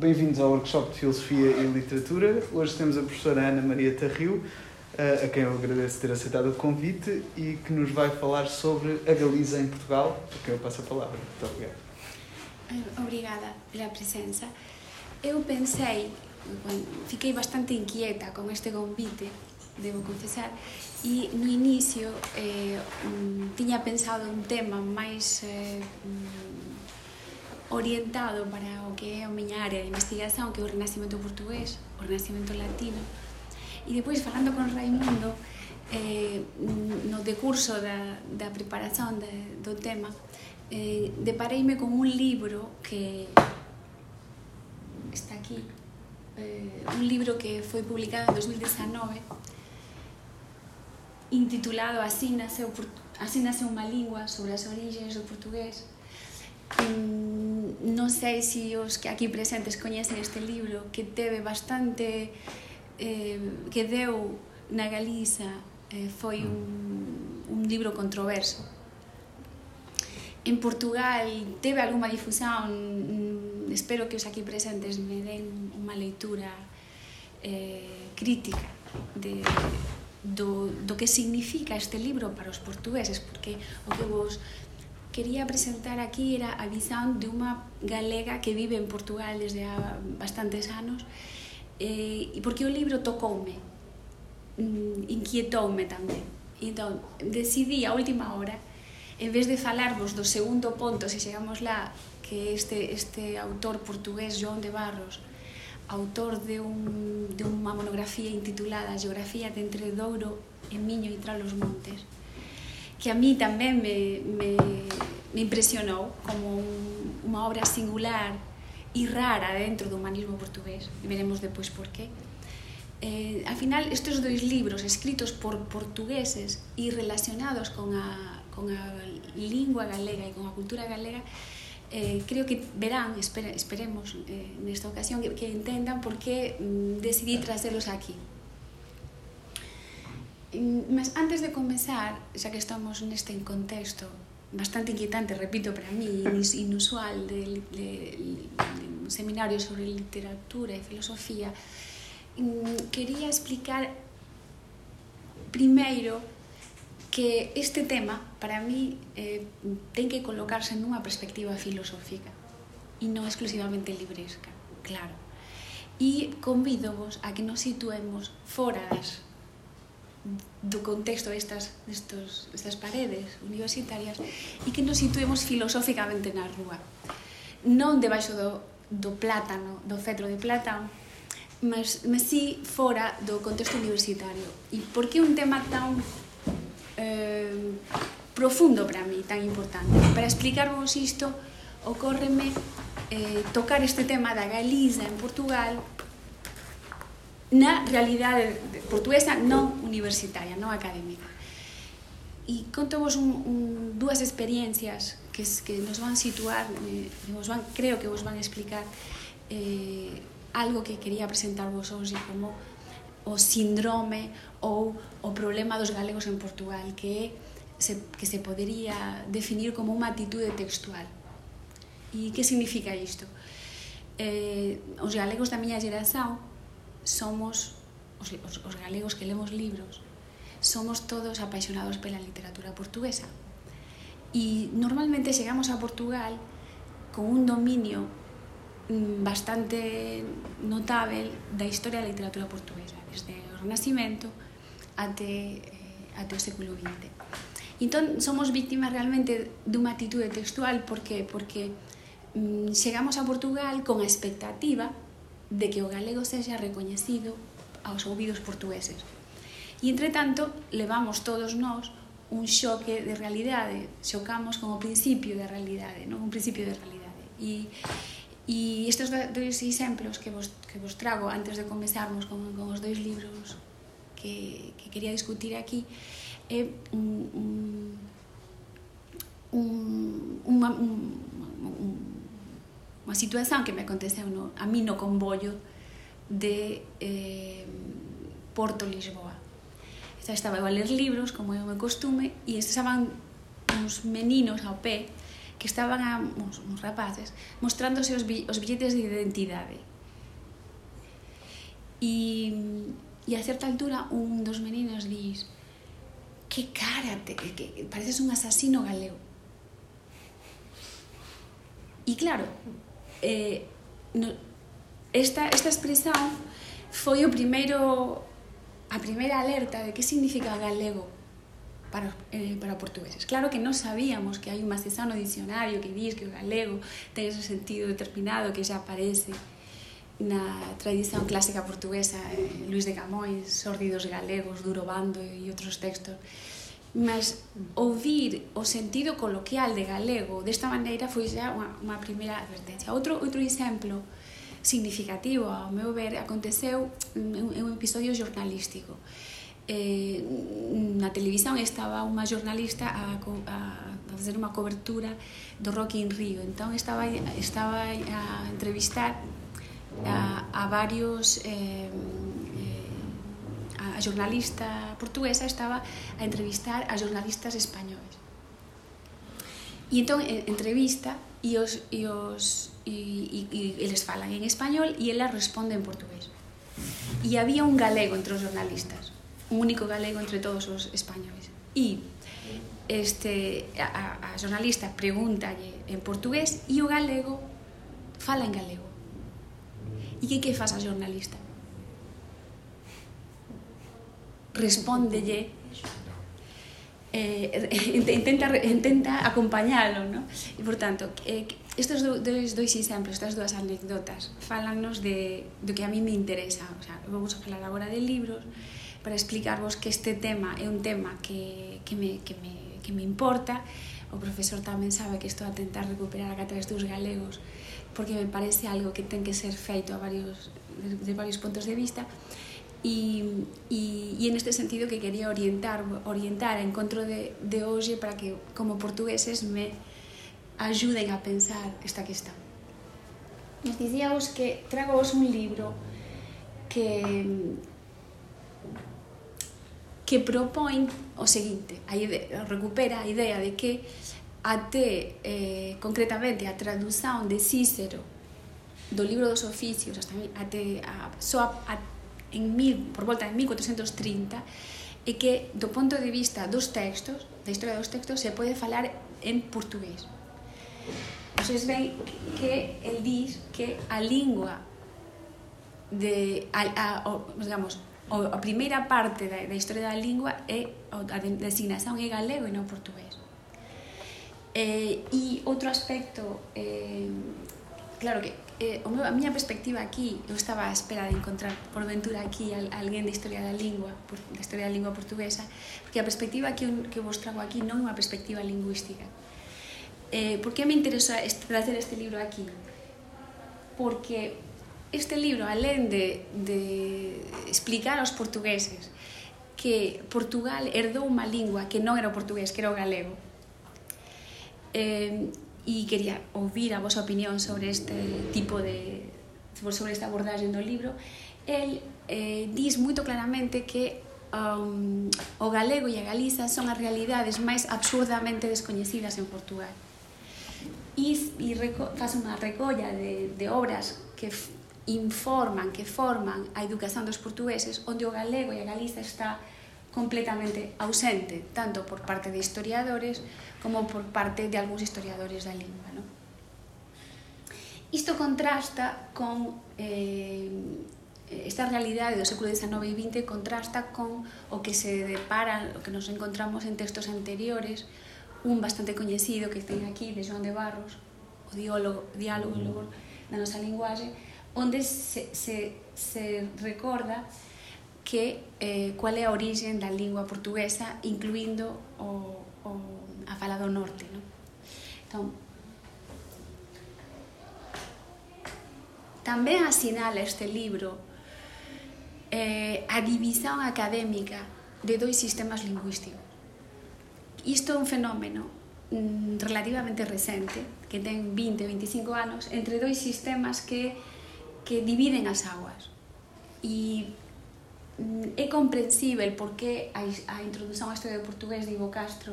Bem-vindos ao workshop de Filosofia e Literatura. Hoje temos a professora Ana Maria Tarrio, a quem eu agradeço ter aceitado o convite e que nos vai falar sobre a Galiza em Portugal, a quem eu passo a palavra. Muito obrigado. Obrigada pela presença. Eu pensei, fiquei bastante inquieta con este convite, debo confesar, e no inicio eh, tiña pensado un tema máis eh, orientado para o que é a miña área de investigación, que é o renacimento portugués, o renacimento latino. E depois, falando con Raimundo, eh, no decurso da, da preparación de, do tema, eh, depareime con un libro que está aquí, eh, un libro que foi publicado en 2019, intitulado Así naceu, así nace unha lingua sobre as orígenes do portugués, Mm, non sei se os que aquí presentes coñecen este libro que teve bastante eh, que deu na Galiza eh, foi mm. un, un libro controverso. En Portugal teve alguma difusión mm, espero que os aquí presentes me den unha leitura eh, crítica de, do, do que significa este libro para os portugueses porque o que vos quería presentar aquí era a visão de unha galega que vive en Portugal desde há bastantes anos eh, e porque o libro tocoume mm, inquietoume tamén. E entón decidí a última hora en vez de falarvos do segundo ponto se chegamos lá que este, este autor portugués João de Barros autor de, un, de unha monografía intitulada Geografía de Entre Douro e Miño e Tralos Montes que a mí tamén me, me, impresionou como un, unha obra singular e rara dentro do humanismo portugués. E veremos depois por qué. Eh, al final estes dois libros escritos por portugueses e relacionados con a, con galega e con a cultura galega eh, creo que verán, espere, esperemos eh, nesta ocasión que, que entendan por que mm, decidí trazelos aquí Mm, mas antes de comenzar, xa que estamos neste contexto bastante inquietante, repito, para mí, inusual, de, de, de un seminario sobre literatura e filosofía, mm, quería explicar primeiro que este tema, para mí, eh, ten que colocarse nunha perspectiva filosófica e non exclusivamente libresca, claro. E convido vos a que nos situemos fora das do contexto destas, destos, destas paredes universitarias e que nos situemos filosóficamente na rúa. Non debaixo do, do plátano, do cetro de plátano, mas, mas sí fora do contexto universitario. E por que un tema tan eh, profundo para mí, tan importante? Para explicarvos isto, ocórreme eh, tocar este tema da Galiza en Portugal na realidade portuguesa non universitaria, non académica. E contovos un, un, dúas experiencias que, que nos van situar, eh, nos van, creo que vos van explicar eh, algo que quería presentar vos hoxe como o síndrome ou o problema dos galegos en Portugal que se, que se podería definir como unha atitude textual. E que significa isto? Eh, os galegos da miña xeración somos os, os, os galegos que lemos libros, somos todos apaixonados pela literatura portuguesa. E normalmente chegamos a Portugal con un dominio mm, bastante notável da historia da literatura portuguesa, desde o Renacimento até, eh, até o século XX. Entón, somos víctimas realmente dunha atitude textual, porque porque chegamos a Portugal con a expectativa de que o galego sexa recoñecido aos ouvidos portugueses. E, entretanto, levamos todos nós un xoque de realidade, xocamos con o principio de realidade, non un principio de realidade. E, e estes dois exemplos que vos, que vos trago antes de comenzarmos con, con os dois libros que, que quería discutir aquí é un, un, un, un, un, un, un uma situación que me aconteceu no, a mí no convollo de eh, Porto Lisboa. Esta estaba eu a ler libros, como é o meu costume, e estaban uns meninos ao pé que estaban a, uns, uns rapaces mostrándose os, os billetes de identidade. E, e a certa altura un dos meninos dís que cara, te, que pareces un asasino galego. E claro, eh, no, esta, esta expresión foi o primeiro a primeira alerta de que significa galego para, eh, para portugueses. Claro que non sabíamos que hai un macesano dicionario que diz que o galego ten ese sentido determinado que xa aparece na tradición clásica portuguesa, eh, Luis de Camões, Sórdidos Galegos, Durobando e outros textos mas ouvir o sentido coloquial de galego desta maneira foi xa unha, unha primeira advertencia. Outro outro exemplo significativo, ao meu ver, aconteceu en un episodio jornalístico. Eh, na televisión estaba unha jornalista a, a, a facer unha cobertura do Rock in Rio. Entón estaba estaba a entrevistar a, a varios eh, a jornalista portuguesa estaba a entrevistar a jornalistas españoles e entón entrevista e os, e os e, e, e falan en español e ela responde en portugués e había un galego entre os jornalistas un único galego entre todos os españoles. E este, a, a jornalista pregúntalle en portugués e o galego fala en galego. E que que faz jornalista? respóndelle eh, intenta, intenta acompañalo ¿no? e por tanto eh, estes dois, dois exemplos estas dúas anécdotas falannos de, do que a mí me interesa. O sea, vamos a falar agora de libros para explicarvos que este tema é un tema que, que, me, que, me, que me importa. O profesor tamén sabe que estou a tentar recuperar a catres dos galegos porque me parece algo que ten que ser feito a varios, de, de varios puntos de vista. E, e, e en este sentido que quería orientar orientar a encontro de, de hoxe para que como portugueses me ayuden a pensar esta questão. Nos dicíamos que trago un libro que, que propón o seguinte, a idea, recupera a idea de que até eh, concretamente a tradución de Cícero do libro dos oficios hasta até a, só a, en mil, por volta de 1430 e que do punto de vista dos textos, da historia dos textos, se pode falar en portugués. Vocês ven que el diz que a lingua de a, a, o, digamos, o, a primeira parte da, da historia da lingua é a designación é galego e non portugués. Eh, e outro aspecto eh, claro que eh, o meu, a miña perspectiva aquí, eu estaba á espera de encontrar por ventura aquí al, alguén de historia da lingua, por, da historia da lingua portuguesa, porque a perspectiva que, un, que vos trago aquí non é unha perspectiva lingüística. Eh, por que me interesa este, trazer este libro aquí? Porque este libro, alén de, de explicar aos portugueses que Portugal herdou unha lingua que non era o portugués, que era o galego, eh, e quería ouvir a vosa opinión sobre este tipo de sobre esta abordaxe do libro el eh, dis moito claramente que um, o galego e a Galiza son as realidades máis absurdamente descoñecidas en Portugal. E, e reco, faz unha recolla de, de obras que informan, que forman a educación dos portugueses onde o galego e a Galiza está completamente ausente, tanto por parte de historiadores como por parte de algúns historiadores da lingua. ¿no? Isto contrasta con eh, esta realidade do século XIX e XX contrasta con o que se depara, o que nos encontramos en textos anteriores, un bastante coñecido que ten aquí de Joan de Barros, o diálogo, diálogo da nosa linguaxe, onde se, se, se recorda que eh, cual é a origen da lingua portuguesa, incluindo o, o, a fala do norte. No? Entón, tamén asinala este libro eh, a división académica de dois sistemas lingüísticos. Isto é un fenómeno mm, relativamente recente, que ten 20, 25 anos, entre dois sistemas que que dividen as aguas. E é comprensível porque a, a introdución ao estudo portugués de Ivo Castro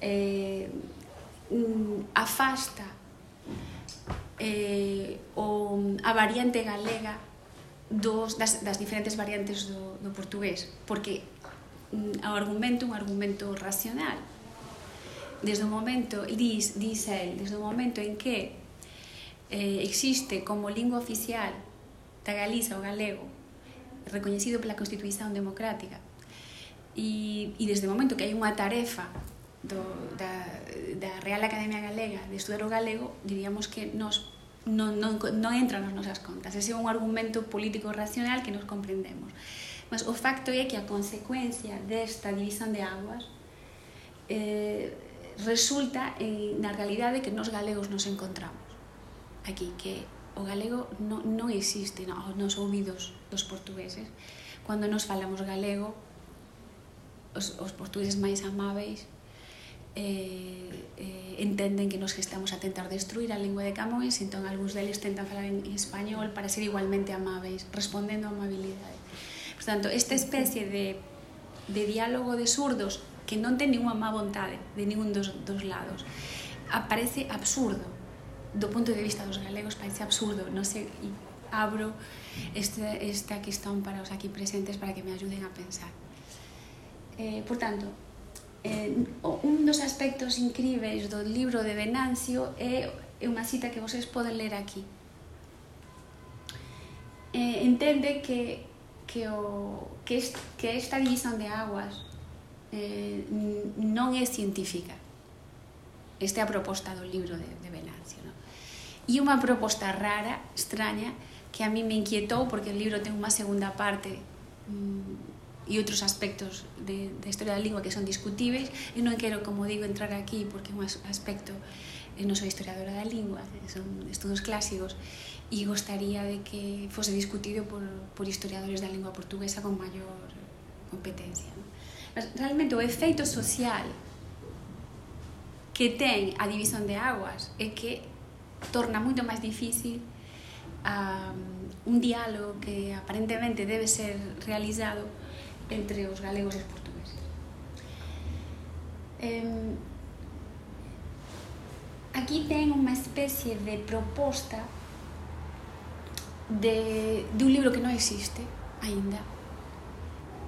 eh, mm, afasta eh, o, a variante galega dos, das, das diferentes variantes do, do portugués. Porque mm, o argumento un argumento racional. Desde o momento dis, dis el, desde o momento en que eh, existe como lingua oficial da Galiza o galego recoñecido pela Constituición Democrática. E, e desde o momento que hai unha tarefa do, da, da Real Academia Galega de estudar o galego, diríamos que nos non, non, non entra nas nosas contas. Ese é un argumento político racional que nos comprendemos. Mas o facto é que a consecuencia desta división de aguas eh, resulta en, na realidade que nos galegos nos encontramos aquí, que o galego non, non existe aos nos ouvidos dos portugueses. Cando nos falamos galego, os, os portugueses máis amáveis eh, eh, entenden que nos que estamos a tentar destruir a lingua de Camões, entón algúns deles tentan falar en español para ser igualmente amáveis, respondendo a amabilidade. Por tanto, esta especie de, de diálogo de surdos que non ten ninguna má vontade de ningún dos, dos lados, aparece absurdo do punto de vista dos galegos parece absurdo, non sei, e abro esta, esta questão para os aquí presentes para que me ajuden a pensar. Eh, por tanto, eh, un dos aspectos incríveis do libro de Venancio é, é unha cita que vocês poden ler aquí. Eh, entende que que o que, est, que esta división de aguas eh, non é científica. Esta é a proposta do libro de, de e unha proposta rara, extraña, que a mí me inquietou porque o libro ten unha segunda parte mm, e outros aspectos de, da historia da lingua que son discutíveis e non quero, como digo, entrar aquí porque é un aspecto eu non sou historiadora da lingua, eh, son estudos clásicos e gostaría de que fose discutido por, por historiadores da lingua portuguesa con maior competencia. Non? Mas, realmente o efeito social que ten a división de aguas é que torna moito máis difícil un diálogo que aparentemente debe ser realizado entre os galegos e os portugueses. Um, aquí ten unha especie de proposta de, de un libro que non existe aínda,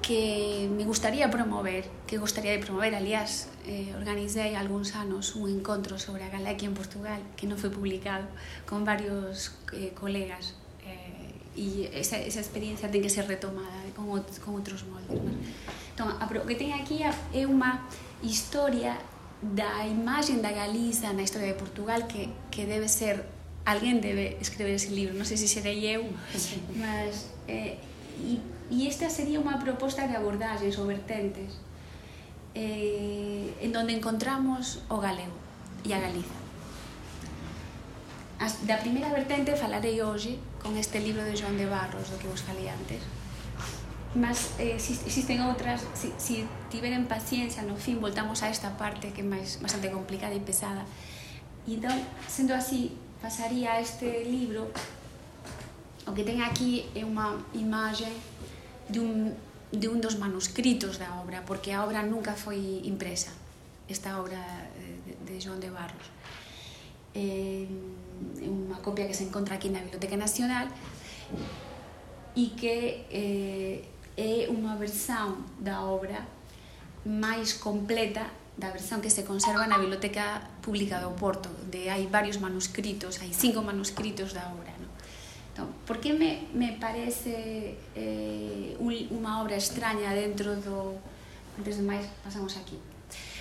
que me gustaría promover, que gostaría de promover, aliás, eh, organizei algúns anos un encontro sobre a Galaquia en Portugal, que non foi publicado, con varios eh, colegas, eh, e esa, esa experiencia ten que ser retomada con, con outros moldes. Entón, o que ten aquí é unha historia da imagen da Galiza na historia de Portugal que, que debe ser alguén debe escrever ese libro, non sei se serei eu, mas eh, e E esta sería unha proposta de abordaxes ou vertentes eh, en donde encontramos o galego e a Galiza. As, da primeira vertente falarei hoxe con este libro de Joan de Barros do que vos falei antes mas eh, existen outras si, si tiveren paciencia no fin voltamos a esta parte que é máis bastante complicada e pesada e entón, sendo así pasaría a este libro o que ten aquí é unha imaxe dun de un dos manuscritos da obra, porque a obra nunca foi impresa, esta obra eh, de, de Joan de Barros. Eh, é unha copia que se encontra aquí na Biblioteca Nacional e que eh, é unha versão da obra máis completa da versión que se conserva na Biblioteca Pública do Porto, onde hai varios manuscritos, hai cinco manuscritos da obra. Entón, por que me, me parece eh, un, unha obra extraña dentro do... Antes de máis, pasamos aquí.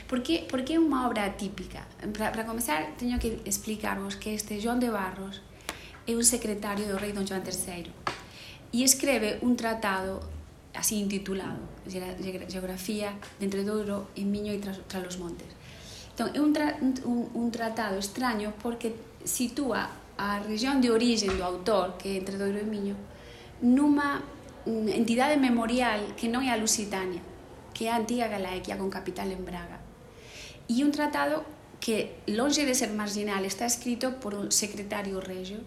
Por que, por que é unha obra atípica? Para comenzar, teño que explicarvos que este Joan de Barros é un secretario do rei Don Joan III e escreve un tratado así intitulado Geografía de Entre Douro e Miño e tras, tras los montes. Entón, é un, tra, un, un tratado extraño porque sitúa a región de origen do autor, que é entre Doiro e Miño, numa mm, entidade memorial que non é a Lusitania, que é a antiga Galaequia con capital en Braga. E un tratado que, longe de ser marginal, está escrito por un secretario regio,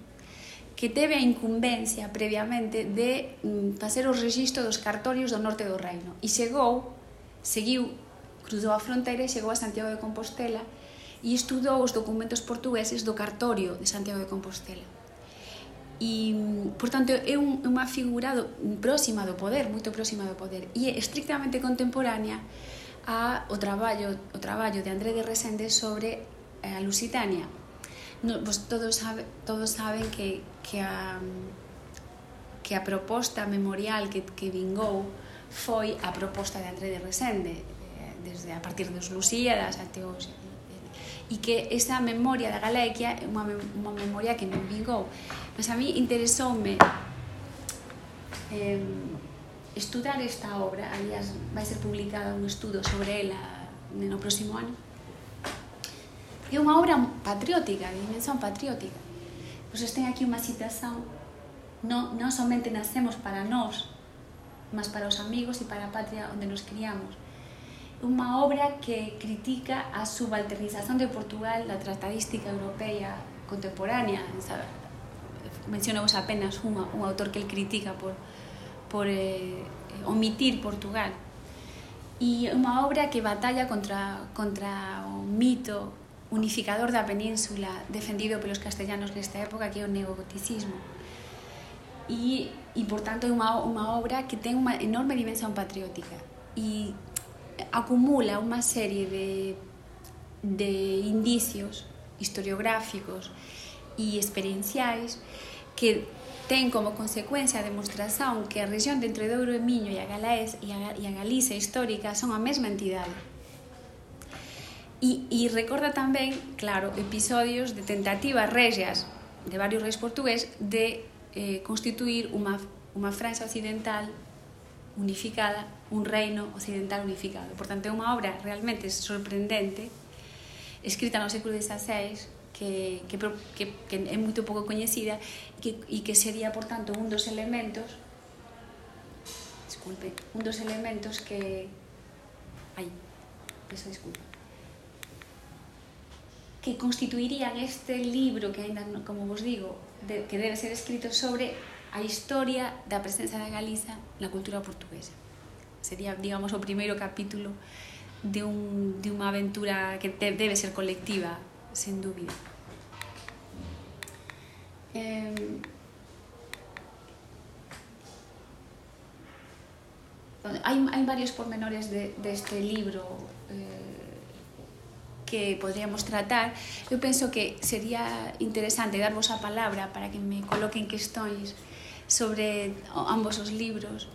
que teve a incumbencia previamente de mm, facer o registro dos cartorios do norte do reino. E chegou, seguiu, cruzou a fronteira e chegou a Santiago de Compostela e estudou os documentos portugueses do cartorio de Santiago de Compostela. E, portanto, é un, unha figura do, próxima do poder, moito próxima do poder, e é estrictamente contemporánea a o traballo o traballo de André de Resende sobre eh, a Lusitania. No, vos todos sabe, todos saben que que a que a proposta memorial que que vingou foi a proposta de André de Resende desde a partir dos Lusíadas até os e que esa memoria da Galequia é unha, unha memoria que non vingou. Mas a mí interesoume eh, estudar esta obra, aliás, vai ser publicada un estudo sobre ela no próximo ano. É unha obra patriótica, de dimensión patriótica. Pois ten aquí unha citación non, non somente nacemos para nós, mas para os amigos e para a patria onde nos criamos. Unha obra que critica a subalternización de Portugal da tratadística europea contemporánea. Mencionamos apenas un, un autor que el critica por, eh, omitir Portugal. E unha obra que batalla contra, contra mito unificador da península defendido pelos castellanos nesta época que é o neogoticismo. E, e por tanto, é unha, unha obra que ten unha enorme dimensión patriótica. E acumula unha serie de, de indicios historiográficos e experienciais que ten como consecuencia a demostración que a región de entre Douro e Miño e a, Galaes, e a, e a Galicia histórica son a mesma entidade. E, e recorda tamén, claro, episodios de tentativas regias de varios reis portugués de eh, constituir unha, unha franxa occidental unificada, un reino occidental unificado. Por tanto, é unha obra realmente sorprendente, escrita no século XVI, que, que, que, que é moito pouco coñecida e que, e que sería, por tanto, un dos elementos disculpe, un dos elementos que ai, eso disculpa que constituirían este libro que ainda, como vos digo, de, que debe ser escrito sobre a historia da presenza da Galiza na cultura portuguesa. Sería, digamos, o primeiro capítulo de, un, de unha aventura que debe ser colectiva, sen dúbida. Eh, hai, hai varios pormenores de, deste de libro eh, que podríamos tratar, eu penso que sería interesante darvos a palabra para que me coloquen questões sobre ambos os libros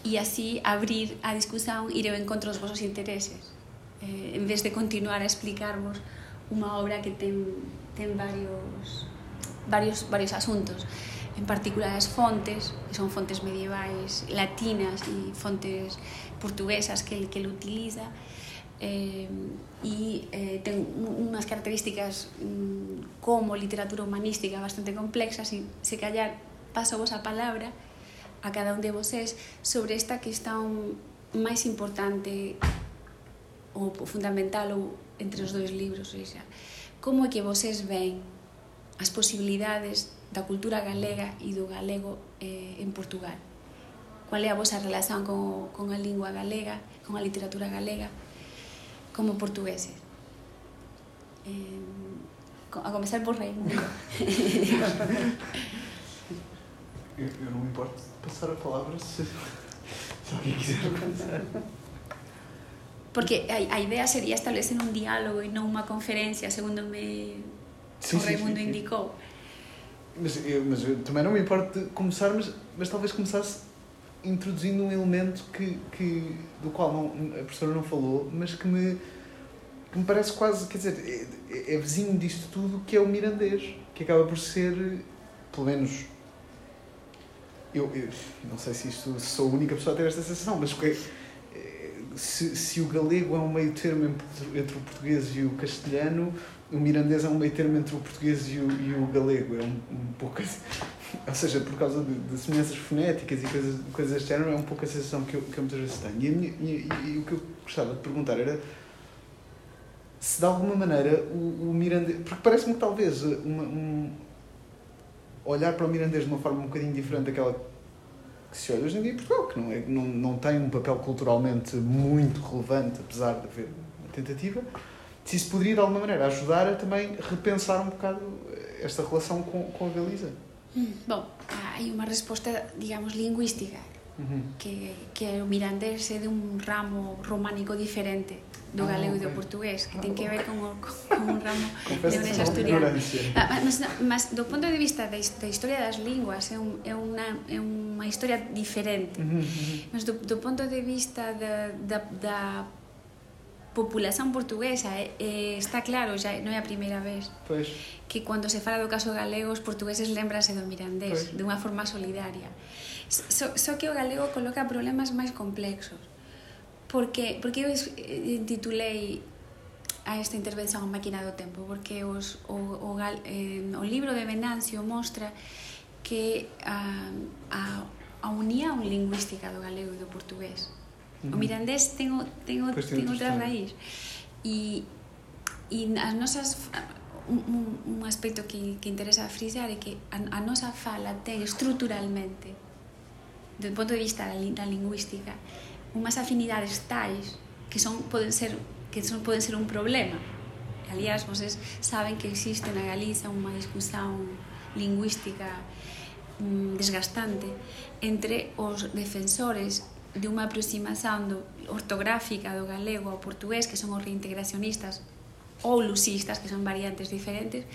e así abrir a discusión ir ao encontro dos vosos intereses eh, en vez de continuar a explicarvos unha obra que ten varios, varios, varios asuntos. En particular as fontes que son fontes medievais latinas e fontes portuguesas que, que utiliza eh, e eh, ten unhas características mm, como literatura humanística bastante complexas e se callar paso vos a palabra a cada un de vosés sobre esta questão máis importante ou fundamental ou entre os dois libros, ou seja, como é que vosés ven as posibilidades da cultura galega e do galego eh, en Portugal? Cual é a vosa relación con, con a lingua galega, con a literatura galega, como portugueses? Eh, a comenzar por Raimundo. Eu, eu não me importo de passar a palavra se, se alguém quiser começar. Porque a, a idea sería establecer un diálogo e non unha conferencia, segundo me sí, o Raimundo sí, sí, indicou. Mas, eu, mas eu também não me importo de começar, mas, mas talvez começasse introduzindo um elemento que, que, do qual não, a professora não falou, mas que me, que me parece quase, quer dizer, é, é vizinho disto tudo, que é o mirandês, que acaba por ser, pelo menos eu, eu, não sei se isto sou a única pessoa a ter esta sensação, mas é, se, se o galego é um meio termo entre, entre o português e o castelhano, o mirandês é um meio termo entre o português e o, e o galego. É um, um pouco assim, ou seja, por causa de, de semelhanças fonéticas e coisas, coisas deste género, é um pouco a sensação que eu, que eu muitas vezes tenho. E, minha, e, e, o que eu gostava de perguntar era se de alguma maneira o, o mirandês. Porque parece-me que talvez uma, um, olhar para o mirandês de uma forma um bocadinho diferente daquela que se olha hoje em dia em Portugal, que não, é, não, não tem um papel culturalmente muito relevante, apesar de haver uma tentativa, se isso poderia de alguma maneira ajudar a também repensar um bocado esta relação com, com a Galiza. Bom, hai unha resposta, digamos, lingüística -huh. que, que o mirandés é de un ramo románico diferente do galego okay. e do portugués, que ten que ver con, o, con un ramo de un historia. Ah, ah, mas, mas do punto de vista da, da historia das linguas é, un, é, unha, é unha historia diferente. Mas do, do punto de vista da, da, da populación portuguesa eh, está claro, xa non é a primeira vez pues, que cando se fala do caso galego os portugueses lembrase do mirandés pues, de unha forma solidaria só so, so que o galego coloca problemas máis complexos porque, porque eu eh, titulei a esta intervención a máquina do tempo? Porque os, o, o, gal, eh, o libro de Venancio mostra que ah, a, a, a unión lingüística do galego e do portugués. Uh -huh. o mirandés ten, tengo, ten, pues ten outra raíz. E, e as nosas un, un, un aspecto que, que interesa frisar é que a, a nosa fala ten estruturalmente do punto de vista da, da lingüística unhas afinidades tais que son poden ser que son poden ser un problema. Aliás, vocês saben que existe na Galiza unha discusión lingüística mm, desgastante entre os defensores de unha aproximación do, ortográfica do galego ao portugués, que son os reintegracionistas ou lusistas, que son variantes diferentes,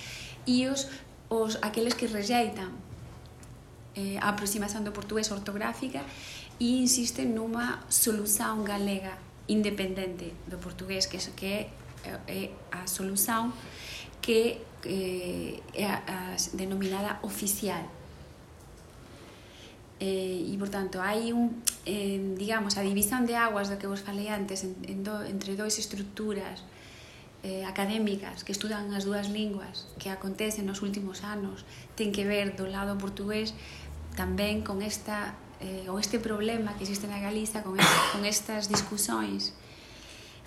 e os, os aqueles que rexeitan eh, a aproximación do portugués ortográfica e insiste nunha solución galega independente do portugués, que é, é a solución que eh, é a, a denominada oficial. Eh, e, portanto, hai un, eh, digamos, a división de aguas do que vos falei antes en, en do, entre dois estruturas eh, académicas que estudan as dúas linguas que acontecen nos últimos anos ten que ver do lado portugués tamén con esta eh, ou este problema que existe na Galiza con, este, con estas discusións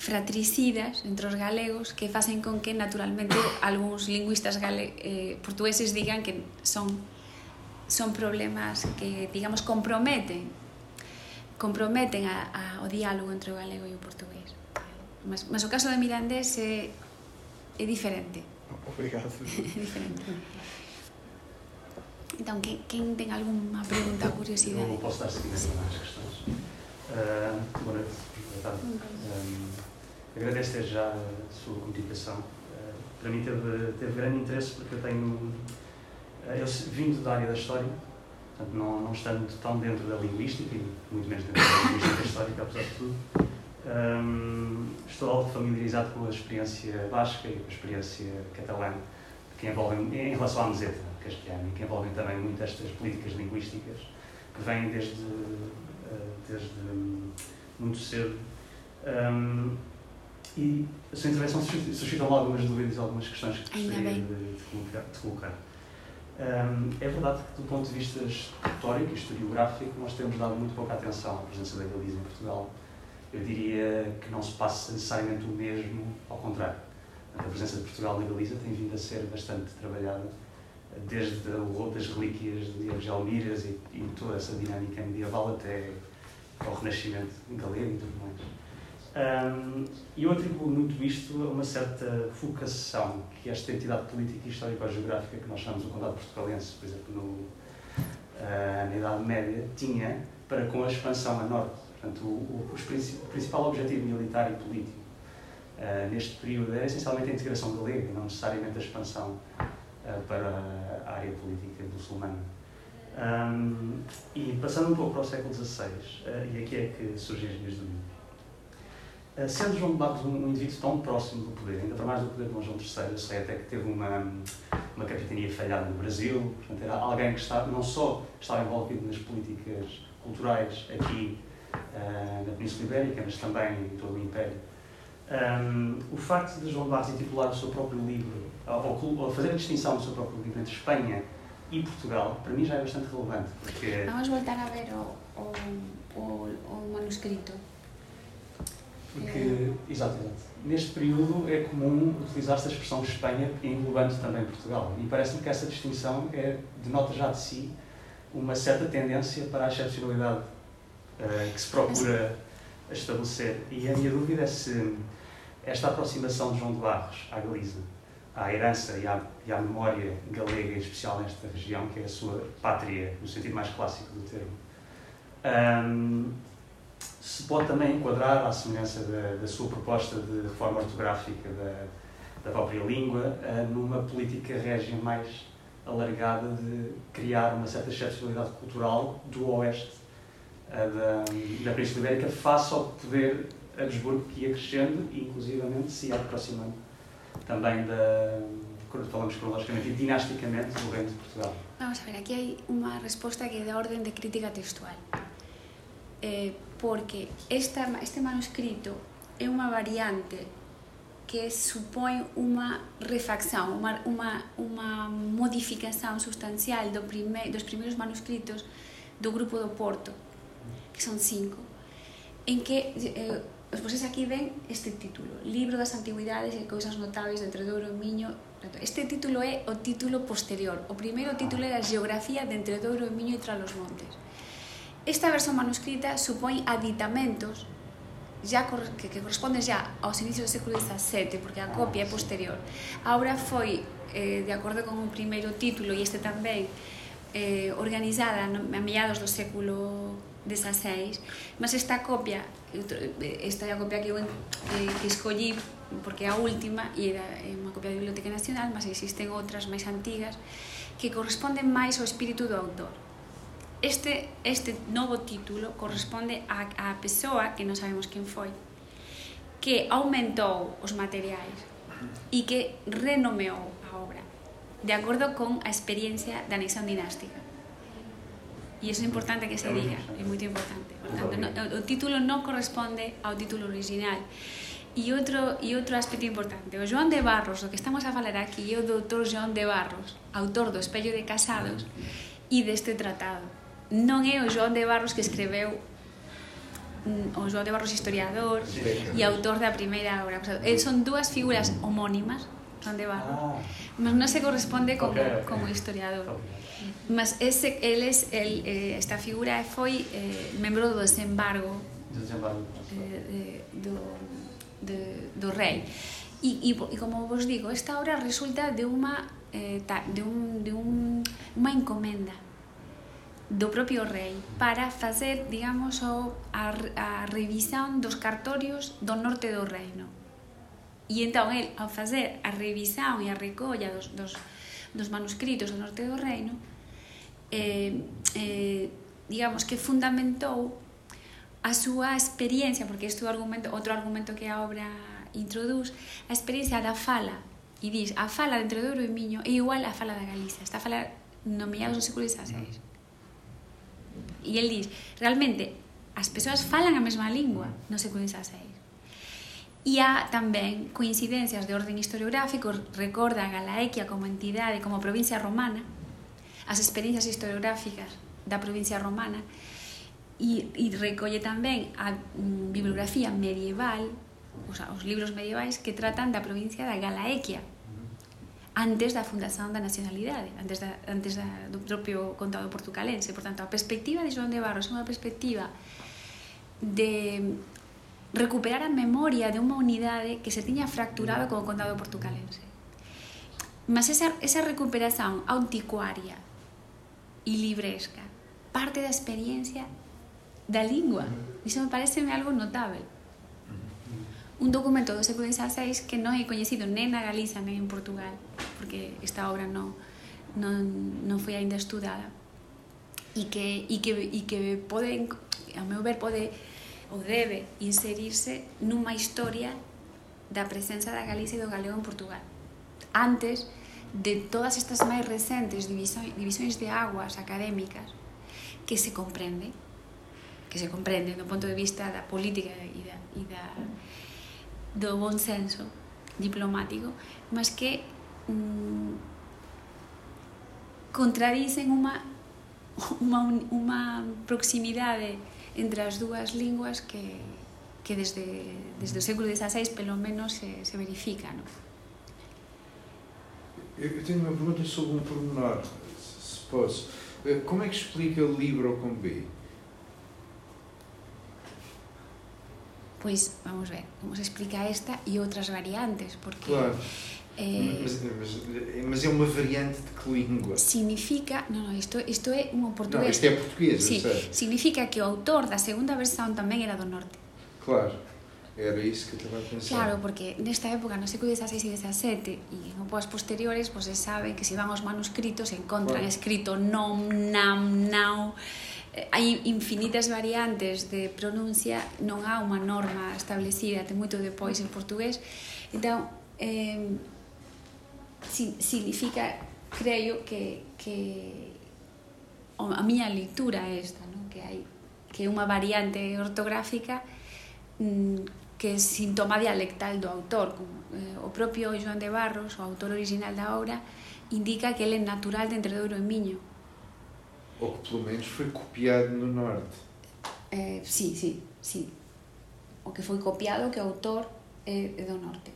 fratricidas entre os galegos que facen con que naturalmente algúns lingüistas gale, eh, portugueses digan que son son problemas que digamos comprometen comprometen a, a, o diálogo entre o galego e o portugués. Mas, mas o caso de Mirandés é, é diferente. Obrigado. É diferente. Então, quem, quem tem alguma pergunta ou curiosidade? Eu posso dar seguimento às questões. Uh, boa noite. Boa tarde. Um, agradeço desde já a sua comunicação. Uh, para mim teve, teve grande interesse porque eu tenho. Uh, eu vindo da área da história, portanto, não, não estando tão dentro da linguística e muito menos dentro da linguística histórica, apesar de tudo, um, estou algo familiarizado com a experiência basca e com a experiência catalã que em relação à meseta castelhano e que envolvem também muito estas políticas linguísticas que vêm desde, eh, desde muito cedo. Um, e a sua intervenção suscitou algumas dúvidas e algumas questões que gostaria de, de, de colocar. Um, é verdade que, do ponto de vista histórico e historiográfico, nós temos dado muito pouca atenção à presença da Galiza em Portugal. Eu diria que não se passa necessariamente o mesmo, ao contrário. A presença de Portugal na Galiza tem vindo a ser bastante trabalhada desde o das relíquias de Almiras e, e toda essa dinâmica medieval até ao Renascimento galego e tudo mais. Um, e eu atribuo muito isto a uma certa vocação que esta entidade política e histórico-geográfica que nós chamamos o Condado Portugalense, por exemplo, no, uh, na Idade Média, tinha para com a expansão a norte. Portanto, o, o, o principal objetivo militar e político uh, neste período era essencialmente a integração galega, não necessariamente a expansão para a área política muçulmana. Um, e passando um pouco para o século XVI, uh, e aqui é que surgem as minhas dúvidas. Uh, sendo João de Barros um, um, indivíduo tão próximo do poder, ainda para mais do poder de João III, eu sei até que teve uma, uma capitania falhada no Brasil, portanto era alguém que estava, não só estava envolvido nas políticas culturais aqui uh, na Península Ibérica, mas também em todo o Império. Um, o facto de João de Barros intitular o seu próprio livro ou, ou fazer a distinção do seu próprio livro entre Espanha e Portugal, para mim já é bastante relevante. Porque... Vamos voltar a ver o, o, o, o manuscrito. Porque, é... exato, exato. Neste período é comum utilizar-se a expressão Espanha englobando também Portugal. E parece-me que essa distinção é, denota já de si uma certa tendência para a excepcionalidade uh, que se procura estabelecer. E a minha dúvida é se esta aproximação de João de Barros à Galiza à herança e à, e à memória galega, em especial nesta região, que é a sua pátria, no sentido mais clássico do termo. Um, se pode também enquadrar, à semelhança da, da sua proposta de reforma ortográfica da, da própria língua, uh, numa política régia mais alargada de criar uma certa excepcionalidade cultural do oeste da, da Península Ibérica face ao poder Habsburgo que ia crescendo e, inclusivamente, se ia aproximando também da, quando falamos cronologicamente e dinasticamente do reino de Portugal. Vamos a ver, aquí hai unha resposta que é da orden de crítica textual. Eh, porque esta, este manuscrito é unha variante que supón unha refacción, unha, unha, unha modificación sustancial do prime, dos primeiros manuscritos do grupo do Porto, que son cinco, en que eh, os voses aquí ven este título, Libro das Antigüidades e Cousas Notáveis de Tredouro e Miño. Este título é o título posterior. O primeiro título era Geografía de Entredouro e Miño e Tralos Montes. Esta versión manuscrita supón aditamentos ya que, que corresponde xa aos inicios do século XVII, porque a copia é posterior. A obra foi, eh, de acordo con o primeiro título, e este tamén, eh, organizada a mediados do século desas seis mas esta copia esta é a copia que eu que escollí porque é a última e era unha copia da Biblioteca Nacional mas existen outras máis antigas que corresponden máis ao espírito do autor. Este, este novo título corresponde á a persoa que non sabemos quen foi que aumentou os materiais e que renomeou a obra de acordo con a experiencia da anexión dinástica E iso é importante que se diga, é moito importante. Por tanto, no, o título non corresponde ao título original. E outro, e outro aspecto importante, o Joan de Barros, o que estamos a falar aquí, é o doutor Joan de Barros, autor do Espello de Casados e deste tratado. Non é o Joan de Barros que escreveu mm, o Joan de Barros historiador e autor da primeira obra. O sea, eh, son dúas figuras homónimas, Joan de Barros, ah. mas non se corresponde como, como historiador. Okay. Mas ese, eles, el, eh, esta figura foi eh, membro do desembargo, desembargo. Eh, de, do, de, do rei. E, e, e como vos digo, esta obra resulta de uma eh, de un, de un, unha encomenda do propio rei para facer, digamos, o, a, a revisión dos cartorios do norte do reino. E entón, el, ao facer a revisión e a recolla dos, dos, dos manuscritos do norte do reino, eh, eh, digamos que fundamentou a súa experiencia, porque isto é argumento, outro argumento que a obra introduz, a experiencia da fala, e dis, a fala dentro do Ouro e Miño é igual a fala da Galiza, está a fala no meados do século XVI. Mm. E el dis, realmente, as persoas falan a mesma lingua no século XVI. E há tamén coincidencias de orden historiográfico, recordan a Galaequia como entidade, como provincia romana, as experiencias historiográficas da provincia romana e, e recolle tamén a mm, bibliografía medieval os, os libros medievais que tratan da provincia da Galaequia antes da fundación da nacionalidade antes, da, antes da, do propio contado portucalense por tanto, a perspectiva de Joan de Barros é unha perspectiva de recuperar a memoria de unha unidade que se tiña fracturado con o condado portucalense. Mas esa, esa recuperación anticuaria e libresca, parte da experiencia da lingua. Iso me parece algo notável. Un documento do século XVI que non é coñecido nen na Galiza nen en Portugal, porque esta obra non, non, non foi aínda estudada. E que, e que, e que pode, a meu ver, pode ou debe inserirse nunha historia da presenza da Galiza e do galego en Portugal. Antes, de todas estas máis recentes divisões de aguas académicas que se comprende que se comprende do punto de vista da política e da, e da do bon senso diplomático, mas que mm, contradicen unha unha, unha proximidade entre as dúas linguas que, que desde, desde o século XVI pelo menos se, se verifica, non? Eu tenho uma pergunta sobre um pormenor, se posso. Eh, como é que explica Libro com B? Pois, vamos ver, como se explica esta e outras variantes, porque claro. Eh, mas, mas, mas, é uma variante de que língua? Significa, não, não, isto, isto é um português. Não, isto é português, Sim, significa que o autor da segunda versão tamén era do norte. Claro. Eh, e reís que te vai pensar. Claro, porque nesta época, no século XVI e XVII, e en opas posteriores, pois pues, se sabe que se van os manuscritos, encontran bueno. escrito nom, nam, nau... Eh, hai infinitas variantes de pronuncia, non há unha norma establecida, ten moito depois en portugués. Entón, eh, significa, creio, que, que a miña lectura é esta, non? que hai que é unha variante ortográfica mm, que é síntoma dialectal do autor. Eh, o propio Joan de Barros, o autor original da obra, indica que ele é natural de Entre Douro e Miño. Ou que pelo menos foi copiado no norte. Eh, sí, sí, sí. O que foi copiado que o autor é, do norte.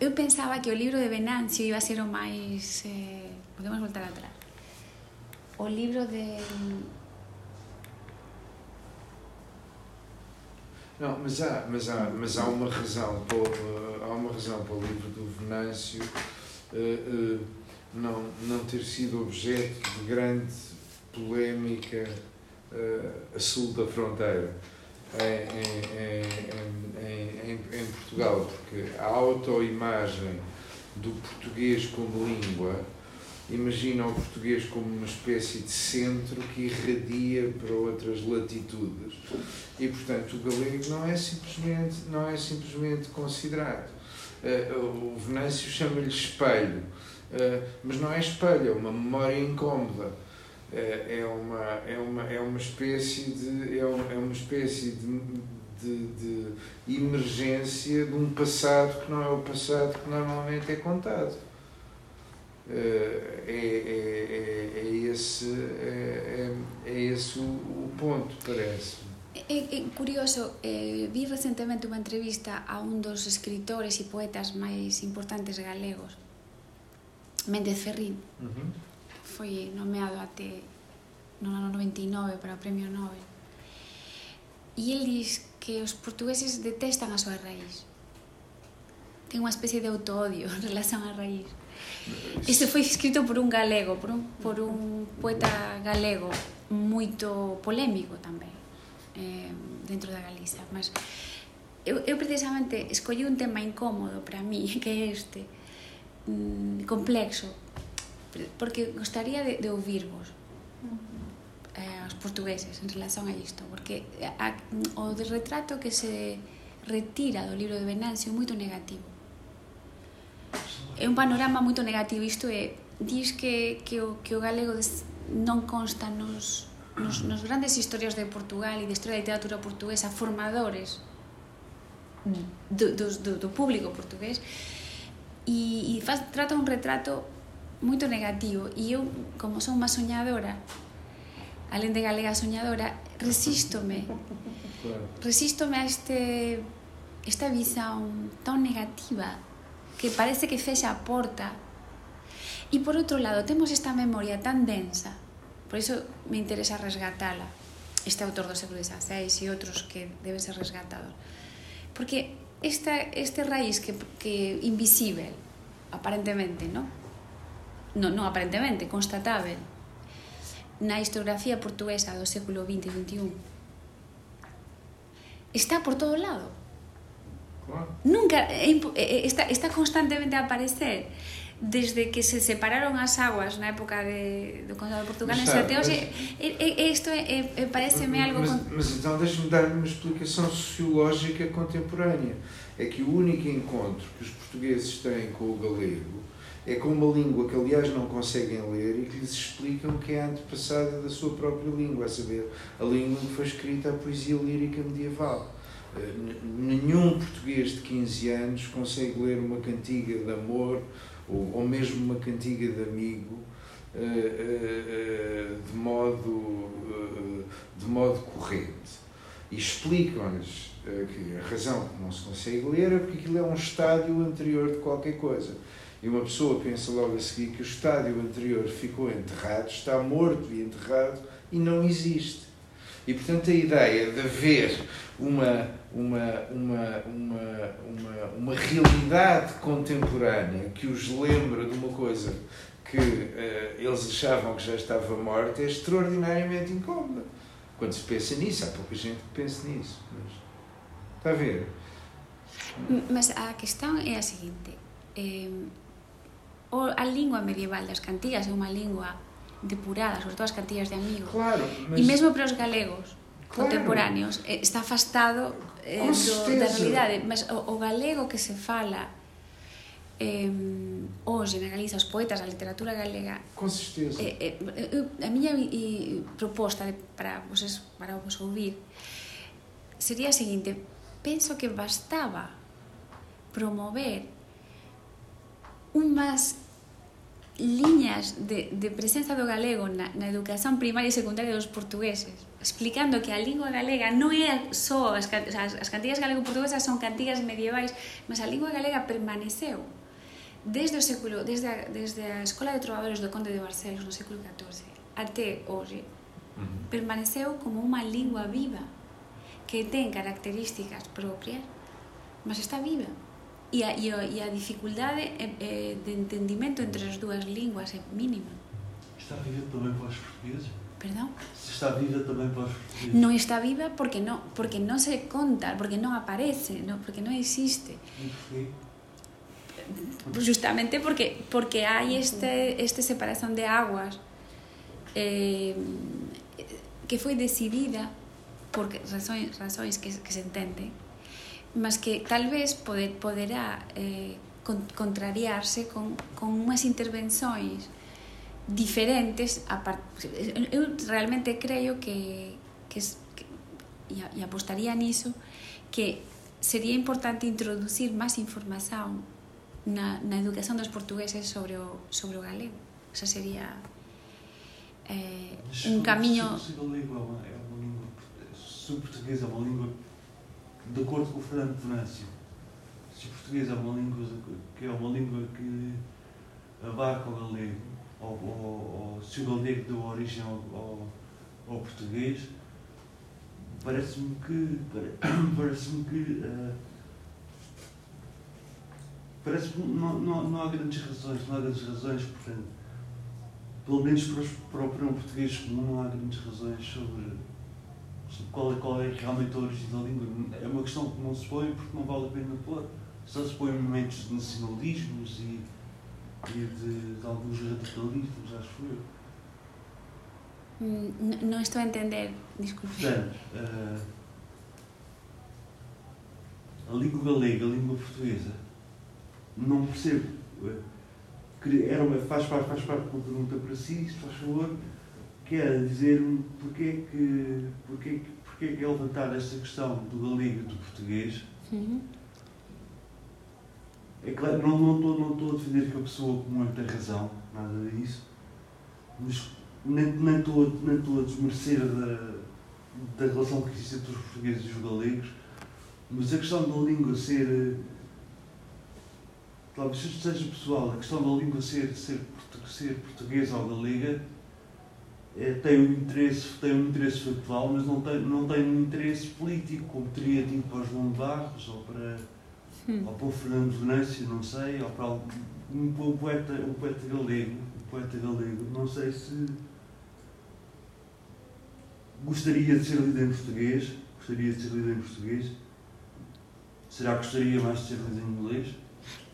eu pensaba que o libro de Venancio iba a ser o máis... Eh, podemos voltar atrás. O libro de... Não, mas há, mas há, mas há uma razão para, há uma razão para o livro do Venâncio uh, uh, não, não ter sido objeto de grande polémica uh, a sul da fronteira em, em, em, em, Portugal, porque a autoimagem do português como língua imagina o português como uma espécie de centro que irradia para outras latitudes. E portanto o galego não é simplesmente não é simplesmente considerado. Uh, o Venâncio chama-lhe espelho. Uh, mas não é espelho é uma memória incómoda é, é, uma, é, uma, é uma espécie de, é uma, é uma espécie de, de, de emergência de um passado que não é o passado que normalmente é contado. Eh, é, é, é, esse, é, é esse o, o ponto, parece. É, é curioso, eh, vi recentemente unha entrevista a un dos escritores e poetas máis importantes galegos, Méndez Ferrín. Uh -huh. Foi nomeado até no ano 99 para o Premio Nobel. E el diz que os portugueses detestan a súa raíz. Ten unha especie de autoodio en relación á raíz Este foi escrito por un galego, por un, por un poeta galego moito polémico tamén eh, dentro da Galiza. Mas eu, eu precisamente escollí un tema incómodo para mí, que é este, mm, complexo, porque gostaría de, de ouvirvos eh, os portugueses en relación a isto, porque a, o de retrato que se retira do libro de Venancio é moito negativo é un panorama moito negativo. Isto é dis que, que, o, que o galego des, non consta nos, nos, nos grandes historias de Portugal e de historia da literatura portuguesa formadores do, do, do, do público portugués e, e faz, trata un retrato moito negativo. E eu, como son má soñadora alén de galega soñadora resístome resístome a este esta visión tan negativa que parece que fecha a porta. E por outro lado, temos esta memoria tan densa, por iso me interesa resgatala, este autor do século XVI e outros que deben ser resgatados, porque esta, este raíz que, que invisível, aparentemente, non? No, non aparentemente, constatável, na historiografía portuguesa do século XX e XXI, está por todo lado. Nunca está, está constantemente a aparecer desde que se separaron as aguas na época de, do Condado de Portugal mas, até hoxe isto é, é, pareceme algo mas, mas então deixe-me dar uma explicação sociológica contemporânea é que o único encontro que os portugueses têm com o galego é com uma língua que, aliás, não conseguem ler e que lhes explica o que é a antepassada da sua própria língua, a saber, a língua que foi escrita a poesia lírica medieval. Eh, nenhum português de 15 anos consegue ler uma cantiga de amor ou, ou mesmo uma cantiga de amigo uh, uh, uh, de, modo, de modo corrente. E explicam-lhes que a razão que não se consegue ler é porque aquilo é um estádio anterior de qualquer coisa e uma pessoa pensa logo a seguir que o estádio anterior ficou enterrado, está morto e enterrado e não existe. E, portanto, a ideia de haver uma, uma, uma, uma, uma, uma realidade contemporânea que os lembra de uma coisa que uh, eles achavam que já estava morta é extraordinariamente incómoda. Quando se pensa nisso, há pouca gente que pensa nisso. Mas, está a ver? Mas a questão é a seguinte. Eh, a lingua medieval das cantigas é unha lingua depurada, sobre todo as cantillas de amigos. Claro, mas... E mesmo para os galegos claro. contemporáneos eh, está afastado eh, oh, do, da realidade mas o, o galego que se fala eh, hoxe na Galiza, os poetas, a literatura galega con certeza. eh, eh, a miña e, proposta de, para vos, para vos ouvir sería a seguinte penso que bastaba promover unhas liñas de, de presenza do galego na, na educación primaria e secundaria dos portugueses explicando que a lingua galega non é só as, as, as cantigas galego-portuguesas son cantigas medievais, mas a lingua galega permaneceu desde o século desde a, desde a Escola de Trovadores do Conde de Barcelos no século XIV até hoxe permaneceu como unha lingua viva que ten características propias mas está viva. E a, e a, e a dificuldade eh, eh, de entendimento entre as dúas linguas é mínima. Está viva tambén para os portugueses? Perdão? Se está viva também está viva porque non, porque non se conta, porque non aparece, non, porque non existe. E porquê? Justamente porque porque hai este este separación de aguas eh, que foi decidida por razóns, razóns que, que se entenden mas que tal vez poder, poderá eh, con, contrariarse con, con unhas intervenções diferentes a part... eu realmente creo que, que, que e, apostaría niso que sería importante introducir máis información na, na educación dos portugueses sobre o, sobre o galego. Esa sería eh, un camiño se, se, se, é uma, é uma língua se o português é uma língua de acordo com o Fernando Venâncio, se o português é uma língua que é uma língua que abarca o galego, ou, ou, ou se o galego deu origem ao, ao, ao português, parece-me que parece-me que uh, parece que não, não, não há grandes razões, não há grandes razões, portanto, pelo menos para, para o português comum não há grandes razões sobre qual, qual é realmente a origem da língua. É uma questão que não se põe porque não vale a pena pôr. Só se põe momentos de nacionalismos e, e de, de, alguns radicalismos, acho eu. Hum, não estou a entender, desculpe. Portanto, uh, a língua galega, a língua portuguesa, não percebo. Uh, era uma, faz, faz, faz parte de uma pergunta para si, se faz favor quer dizer-me porque que, porque, porque que é levantar esta questão do galego e do português. Uhum. É claro, não, não, estou, não estou a defender que a pessoa comum tem razão, nada disso, mas nem, nem, estou, nem estou a desmerecer da, da relação que existe entre os portugueses e os galegos, mas a questão da língua ser. Talvez isto seja pessoal, a questão da língua ser, ser, ser portuguesa ou galega é, tem um interesse, tem um interesse factual, mas não tem, não tem um interesse político, como teria tido para João Barros ou para, hum. ou para o Fernando Venâncio, não sei, ou para um, um, poeta, um poeta galego, um poeta galego, não sei se gostaria de ser lido em português, gostaria de ser lido em português, será que gostaria mais de ser lido em inglês?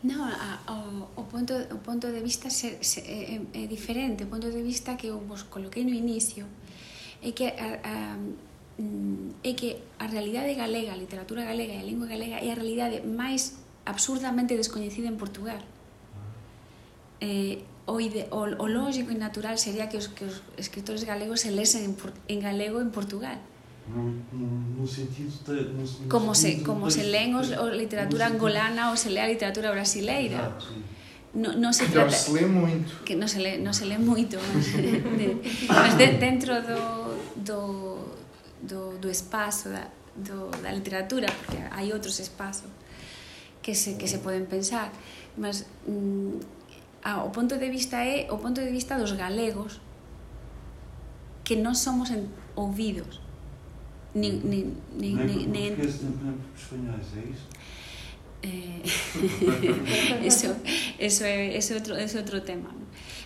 No, a, o, o, ponto, o ponto de vista se, se, é, é diferente. O ponto de vista que eu vos coloquei no inicio é que a, a, Mm, é que a realidade galega, a literatura galega e a lingua galega é a realidade máis absurdamente descoñecida en Portugal. Ah. Eh, o, ide, o, o lógico e natural sería que os, que os escritores galegos se lesen en, en galego en Portugal. No, no, no sentido de, no, no como se como se leen os, o literatura angolana ou se lê a literatura brasileira. Ah. No, no se trata, se lê muito. Que non se lê, non se lê moito, mas, de, mas de, dentro do, do do, do espazo da, do, da literatura porque hai outros espazos que se, que se poden pensar. Mas mm, a, o ponto de vista é o ponto de vista dos galegos que non somos en, ouvidos. Nem nin, nin, portugueses, nem, nem espanhóis, é eh, eso, eso, é, eso, é outro, eso é outro tema.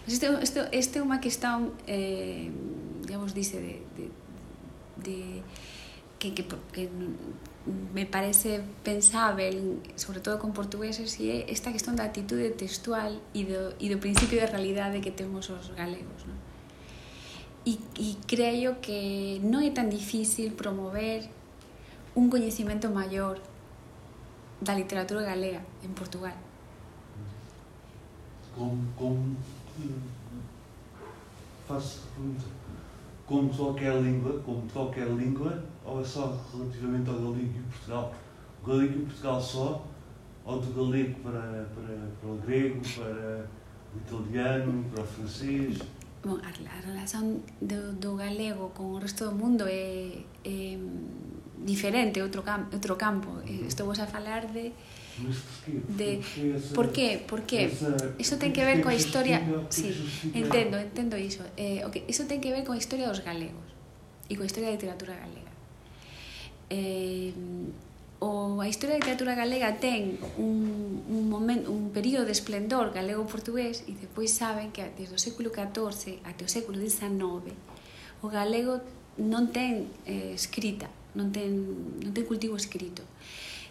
Mas isto, isto, isto é unha questão, eh, digamos, dice, de, de, de que, que, que me parece pensável, sobre todo con portugueses, e esta cuestión da atitude textual e do, e do principio de realidade que temos os galegos. Non? E, e creio que non é tan difícil promover un coñecimento maior da literatura galega en Portugal. Como, como, faço pergunta como qualquer língua, como qualquer língua, ou é só relativamente ao galego e Portugal? O galego e Portugal só, ou do galego para, para, para o grego, para o italiano, para o francês? Bon, a, relación do, do galego con o resto do mundo é, é diferente, outro, cam, outro campo. Estou a falar de? de por qué, por qué. Iso ten que ver coa historia, sí, entendo, entendo iso. Eh, okay, iso ten que ver coa historia dos galegos e coa historia da literatura galega. Eh, o a historia da literatura galega ten un, un momento, un período de esplendor galego-portugués e depois saben que desde o século XIV até o século XIX o galego non ten eh, escrita, non ten, non ten cultivo escrito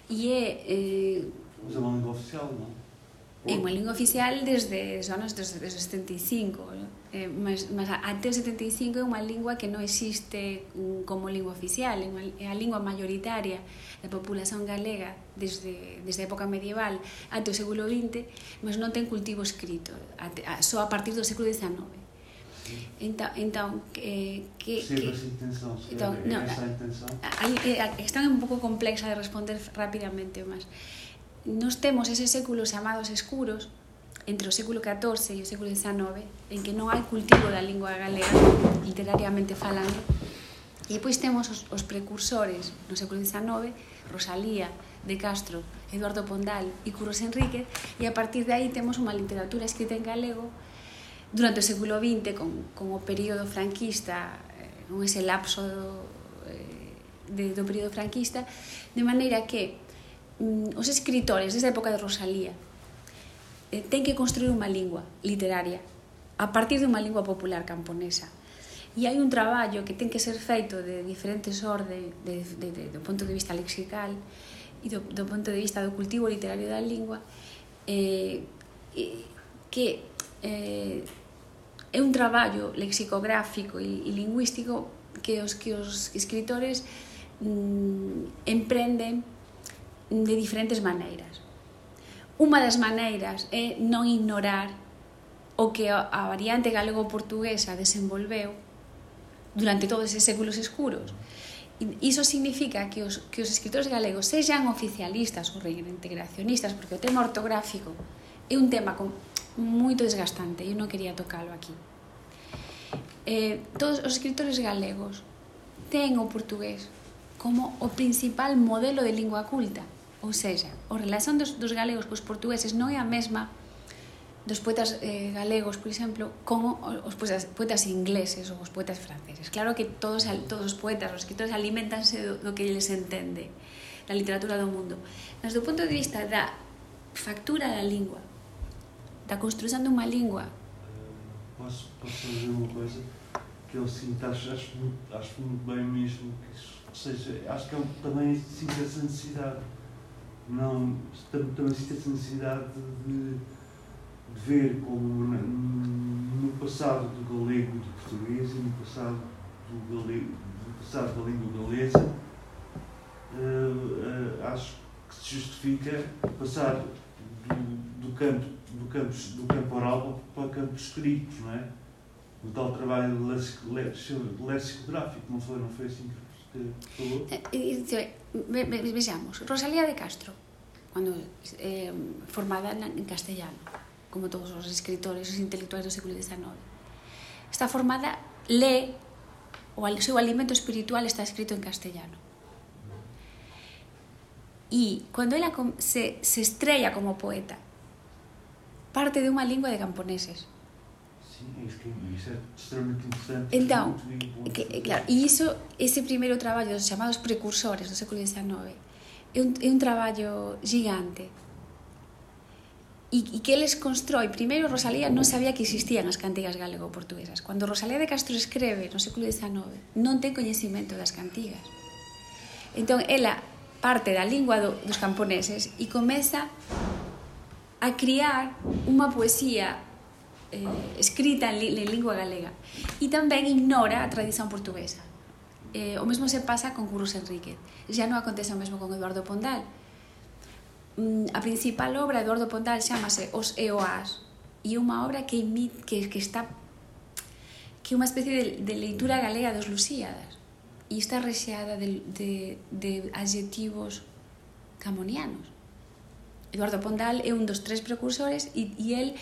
e é... Eh, Mas é unha língua oficial, non? Eh, é unha lingua oficial desde os anos dos, 75. Eh, mas, mas até o 75 é unha lingua que non existe mm, como lingua oficial, é, unha, é a lingua mayoritaria da populación galega desde, desde a época medieval até o século XX, mas non ten cultivo escrito, até, só a partir do século XIX. Entón, entón que, que, Sempre que, intención, entón, eh, non, A, eh, intención. Aí, están un pouco complexa de responder rapidamente, mas nos temos eses séculos chamados escuros, entre o século XIV e o século XIX, en que non hai cultivo da lingua galega, literariamente falando, e pois temos os, os precursores no século XIX, Rosalía, De Castro, Eduardo Pondal e Curros Enríquez, e a partir de aí temos unha literatura escrita en galego durante o século XX con, con o período franquista eh, con ese lapso do, de, do período franquista de maneira que mm, os escritores desta época de Rosalía eh, ten que construir unha lingua literaria a partir de unha lingua popular camponesa. E hai un traballo que ten que ser feito de diferentes orde de, de, de, do punto de vista lexical e do, do punto de vista do cultivo literario da lingua eh, eh, que eh, é un traballo lexicográfico e, e lingüístico que os que os escritores mm, emprenden de diferentes maneiras. Unha das maneiras é non ignorar o que a variante galego-portuguesa desenvolveu durante todos eses séculos escuros. Iso significa que os, que os escritores galegos sexan oficialistas ou reintegracionistas, porque o tema ortográfico é un tema con, moito desgastante e eu non quería tocalo aquí. Eh, todos os escritores galegos ten o portugués como o principal modelo de lingua culta. Ou seja, a relación dos, dos galegos cos portugueses non é a mesma dos poetas eh, galegos, por exemplo, como os poetas, poetas ingleses ou os poetas franceses. Claro que todos, todos os poetas, os escritores alimentanse do, do que les entende da literatura do mundo. Mas do punto de vista da factura da lingua, da construção de unha lingua, Posso, posso fazer uma coisa que eu sinto, acho, acho, muito, acho muito bem mesmo, que isso, seja, acho que eu também sinto essa necessidade, não, tam- também sinto essa necessidade de, de ver como no passado do galego e do português e no passado do, galego, do passado da língua galesa, eh, eh, acho que se justifica passar do, do campo campo, do campo oral para o campo escrito, não é? O tal trabalho léxico- lexicográfico, não foi, não foi assim que falou? Eh, eh, eh, ve- ve- Vexamos, Rosalía de Castro, cuando eh, formada en castellano, como todos os escritores, os intelectuais do século XIX, está formada, lee, o seu alimento espiritual está escrito en castellano. E cando ela se, se estrella como poeta, parte de unha lingua de camponeses. Entón, que, eh, claro, e iso, ese primeiro traballo dos chamados precursores do século XIX é un, é un traballo gigante. E, e que eles constroi primeiro Rosalía non sabía que existían as cantigas galego-portuguesas. Cando Rosalía de Castro escreve no século XIX non ten coñecimento das cantigas. Entón ela parte da lingua do, dos camponeses e comeza a criar unha poesía eh, escrita en, li, en lingua galega e tamén ignora a tradición portuguesa. Eh, o mesmo se pasa con Curros Enríquez. Xa non acontece o mesmo con Eduardo Pondal. Mm, a principal obra de Eduardo Pondal chamase Os EOAs e unha obra que, imi, que, está que é unha especie de, de leitura galega dos Lusíadas e está rexeada de, de adjetivos camonianos Eduardo Pondal é un dos tres precursores e, e el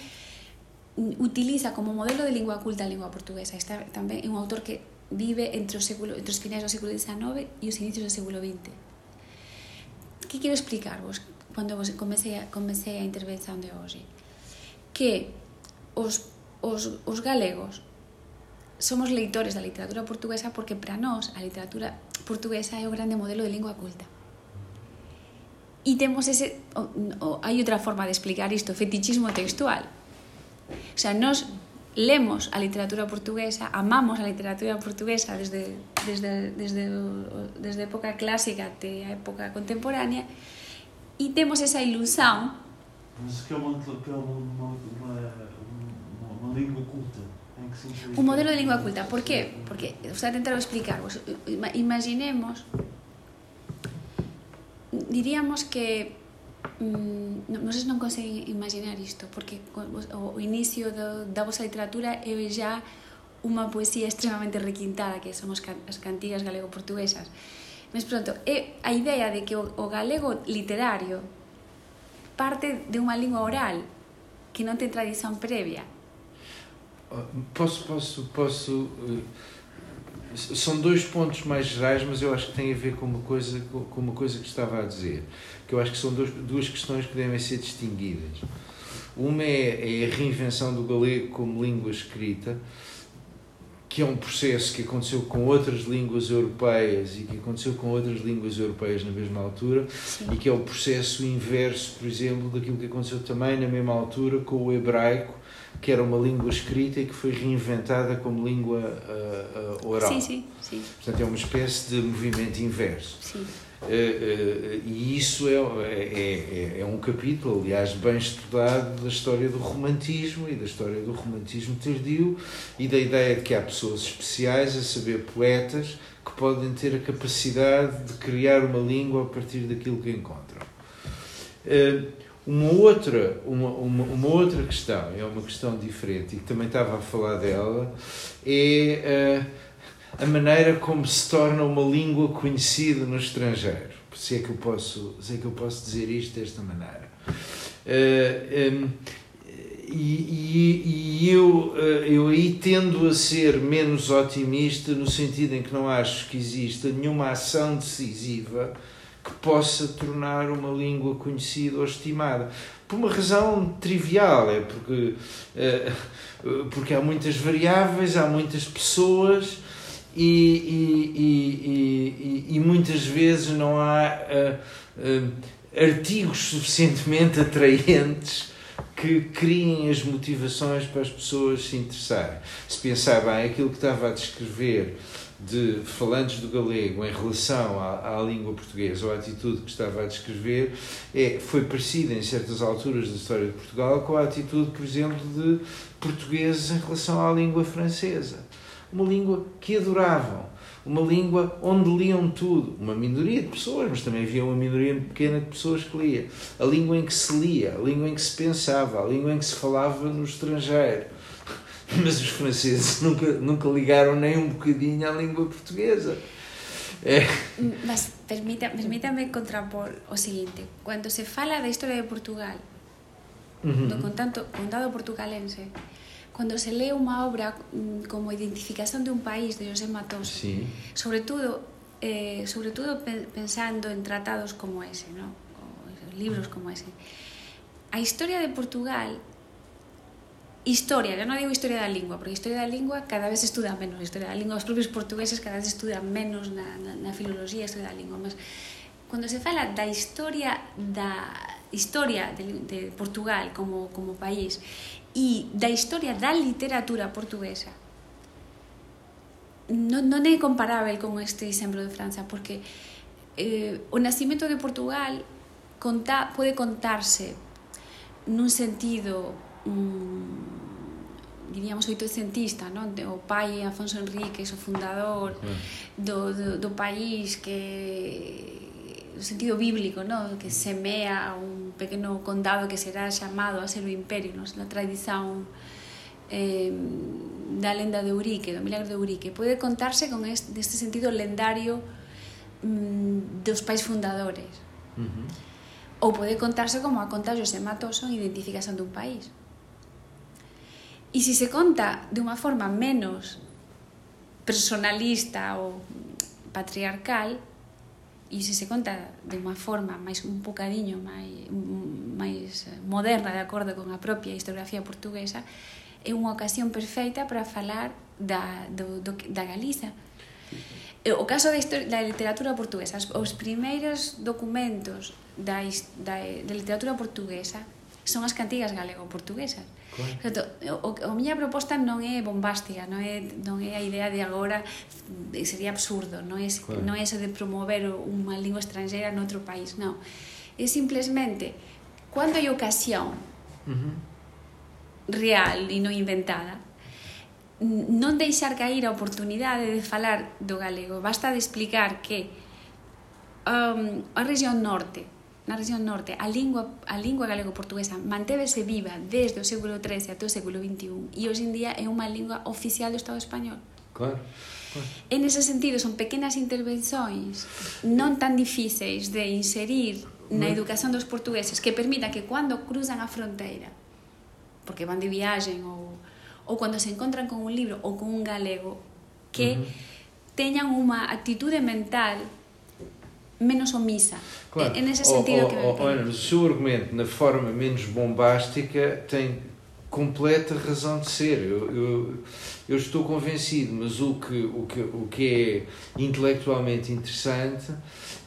utiliza como modelo de lingua culta a lingua portuguesa. Está tamén é un autor que vive entre o século entre os finais do século XIX e os inicios do século XX. Que quero explicarvos cando vos comecei a, comecei a intervención de hoxe? Que os, os, os galegos somos leitores da literatura portuguesa porque para nós a literatura portuguesa é o grande modelo de lingua culta. E temos ese o, o, hai outra forma de explicar isto fetichismo textual o sea, nós lemos a literatura portuguesa, amamos a literatura portuguesa desde, desde, desde, desde a época clásica até a época contemporánea e temos esa ilusão. Mas que é uma, que é uma, uma, uma, língua culta. Em que sentido? Un modelo de lingua culta. Por qué? Porque, o sea, tentar explicarvos. Imaginemos, diríamos que mm, non, sei se non conseguen imaginar isto porque o, o inicio do, da vosa literatura é já unha poesía extremamente requintada que son as cantigas galego-portuguesas. Mas pronto, é a idea de que o, o galego literario parte de unha lingua oral que non ten tradición previa. Ah, posso, posso, posso eh, São dois pontos mais gerais, mas eu acho que tem a ver com uma coisa, com uma coisa que estava a dizer. Que eu acho que são dois, duas questões que devem ser distinguidas. Uma é, é a reinvenção do galego como língua escrita, que é um processo que aconteceu com outras línguas europeias e que aconteceu com outras línguas europeias na mesma altura Sim. e que é o processo inverso, por exemplo, daquilo que aconteceu também na mesma altura com o hebraico, que era uma língua escrita e que foi reinventada como língua uh, uh, oral. Sim, sim, sim. Portanto, é uma espécie de movimento inverso. Sim. Uh, e isso é, é, é, é, um capítulo, aliás, bem estudado da história do romantismo e da história do romantismo tardio e da ideia de que há pessoas especiais, a saber, poetas, que podem ter a capacidade de criar uma língua a partir daquilo que encontram. Uh, uma outra, uma, uma, uma, outra questão, é uma questão diferente e que também estava a falar dela, é a maneira como se torna uma língua conhecida no estrangeiro. Se é que eu posso, se é que eu posso dizer isto desta maneira. Uh, um, e, e, e, eu, uh, eu aí tendo a ser menos otimista no sentido em que não acho que exista nenhuma ação decisiva que possa tornar uma língua conhecida ou estimada. Por uma razão trivial, é porque, uh, porque há muitas variáveis, há muitas pessoas e, e, e, e, muitas vezes não há uh, artigos suficientemente atraentes que criem as motivações para as pessoas se interessarem. Se pensar bem, aquilo que estava a descrever de falantes do galego em relação à, à, língua portuguesa ou a atitude que estava a descrever é, foi parecida em certas alturas da história de Portugal com a atitude, por exemplo, de portugueses em relação à língua francesa. Uma língua que adoravam, uma língua onde liam tudo, uma minoria de pessoas, mas também havia uma minoria pequena de pessoas que lia, a língua em que se lia, a língua em que se pensava, a língua em que se falava no estrangeiro. Mas os franceses nunca, nunca ligaram nem um bocadinho à língua portuguesa. É. Mas permita, permítame contrapor o seguinte: quando se fala da história de Portugal, uhum. do contado, contado portugalense, cando se lee unha obra mm, como identificación de un país de José Matoso, sí. sobre todo eh, sobre todo pensando en tratados como ese, ¿no? O libros como ese. A historia de Portugal Historia, eu non digo historia da lingua, porque historia da lingua cada vez estuda menos, historia da lingua, os propios portugueses cada vez estudan menos na, na, na filoloxía, historia da lingua, mas cando se fala da historia da historia de, de Portugal como, como país e da historia da literatura portuguesa non, non é comparável con este exemplo de França porque eh, o nacimento de Portugal conta, pode contarse nun sentido mm, diríamos oitocentista, non? O pai Afonso Enríquez, o fundador do, do, do país que no sentido bíblico, ¿no? que semea un pequeno condado que será chamado a ser o imperio, ¿no? na tradición eh, da lenda de Eurique, do milagro de Eurique. Pode contarse con este, este sentido lendario mm, dos pais fundadores. Uh -huh. Ou pode contarse como a conta José Matoso en Identificación dun país. E se se conta de unha forma menos personalista ou patriarcal, e se se conta de unha forma máis un bocadiño máis, máis moderna de acordo con a propia historiografía portuguesa é unha ocasión perfeita para falar da, do, do, da Galiza. O caso da, historia, da literatura portuguesa os primeiros documentos da, da, da literatura portuguesa son as cantigas galego-portuguesas. Claro. o, o miña proposta non é bombástica, non é non é a idea de agora, sería absurdo, non é claro. non é eso de promover unha lingua estranxeira noutro país, non. É simplemente cando hai ocasión uh -huh. real e non inventada, non deixar cair a oportunidade de falar do galego. Basta de explicar que um, a región norte na región norte a lingua, a lingua galego-portuguesa mantevese viva desde o século XIII até o século XXI e hoxe en día é unha lingua oficial do Estado español. Claro. En ese sentido, son pequenas intervencións non tan difíceis de inserir na educación dos portugueses que permita que cando cruzan a fronteira, porque van de viaxen ou, ou cando se encontran con un libro ou con un galego, que uh -huh. teñan unha actitude mental menos omissa. Claro. É, é nesse sentido oh, oh, que oh, o seu argumento, na forma menos bombástica, tem completa razão de ser. Eu, eu, eu, estou convencido, mas o que, o, que, o que é intelectualmente interessante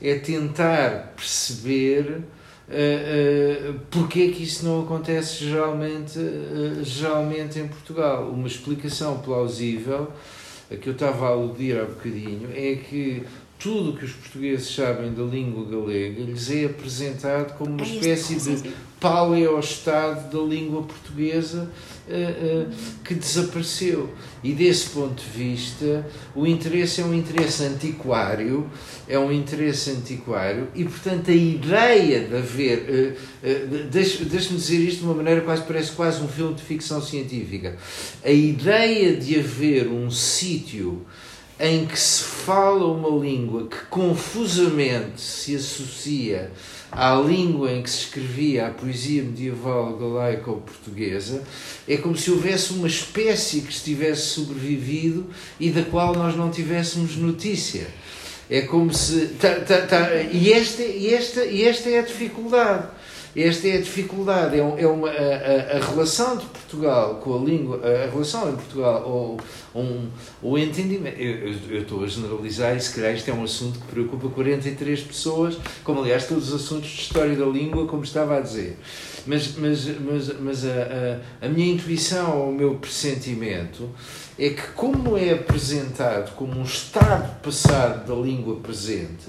é tentar perceber uh, uh, porque é que isso não acontece geralmente, uh, geralmente em Portugal. Uma explicação plausível, a que eu estava a aludir há bocadinho, é que tudo o que os portugueses sabem da língua galega lhes é apresentado como uma é espécie de paleoestado da língua portuguesa uh, uh, que desapareceu. E desse ponto de vista, o interesse é um interesse antiquário, é um interesse antiquário, e portanto a ideia de haver. Uh, Deixe-me dizer isto de uma maneira quase parece quase um filme de ficção científica. A ideia de haver um sítio em que se fala uma língua que confusamente se associa à língua em que se escrevia a poesia medieval galaica ou portuguesa, é como se houvesse uma espécie que estivesse sobrevivido e da qual nós não tivéssemos notícia. É como se. Tá, tá, tá, e, esta, e, esta, e esta é a dificuldade esta é a dificuldade, é, é uma, a, a, relação de Portugal com a língua, a relação em Portugal, ou um, o entendimento. Eu, eu, estou a generalizar e se calhar isto é um assunto que preocupa 43 pessoas, como aliás todos os assuntos de história da língua, como estava a dizer. Mas, mas, mas, mas a, a, a minha intuição, o meu pressentimento é que, como é apresentado como um estado passado da língua presente,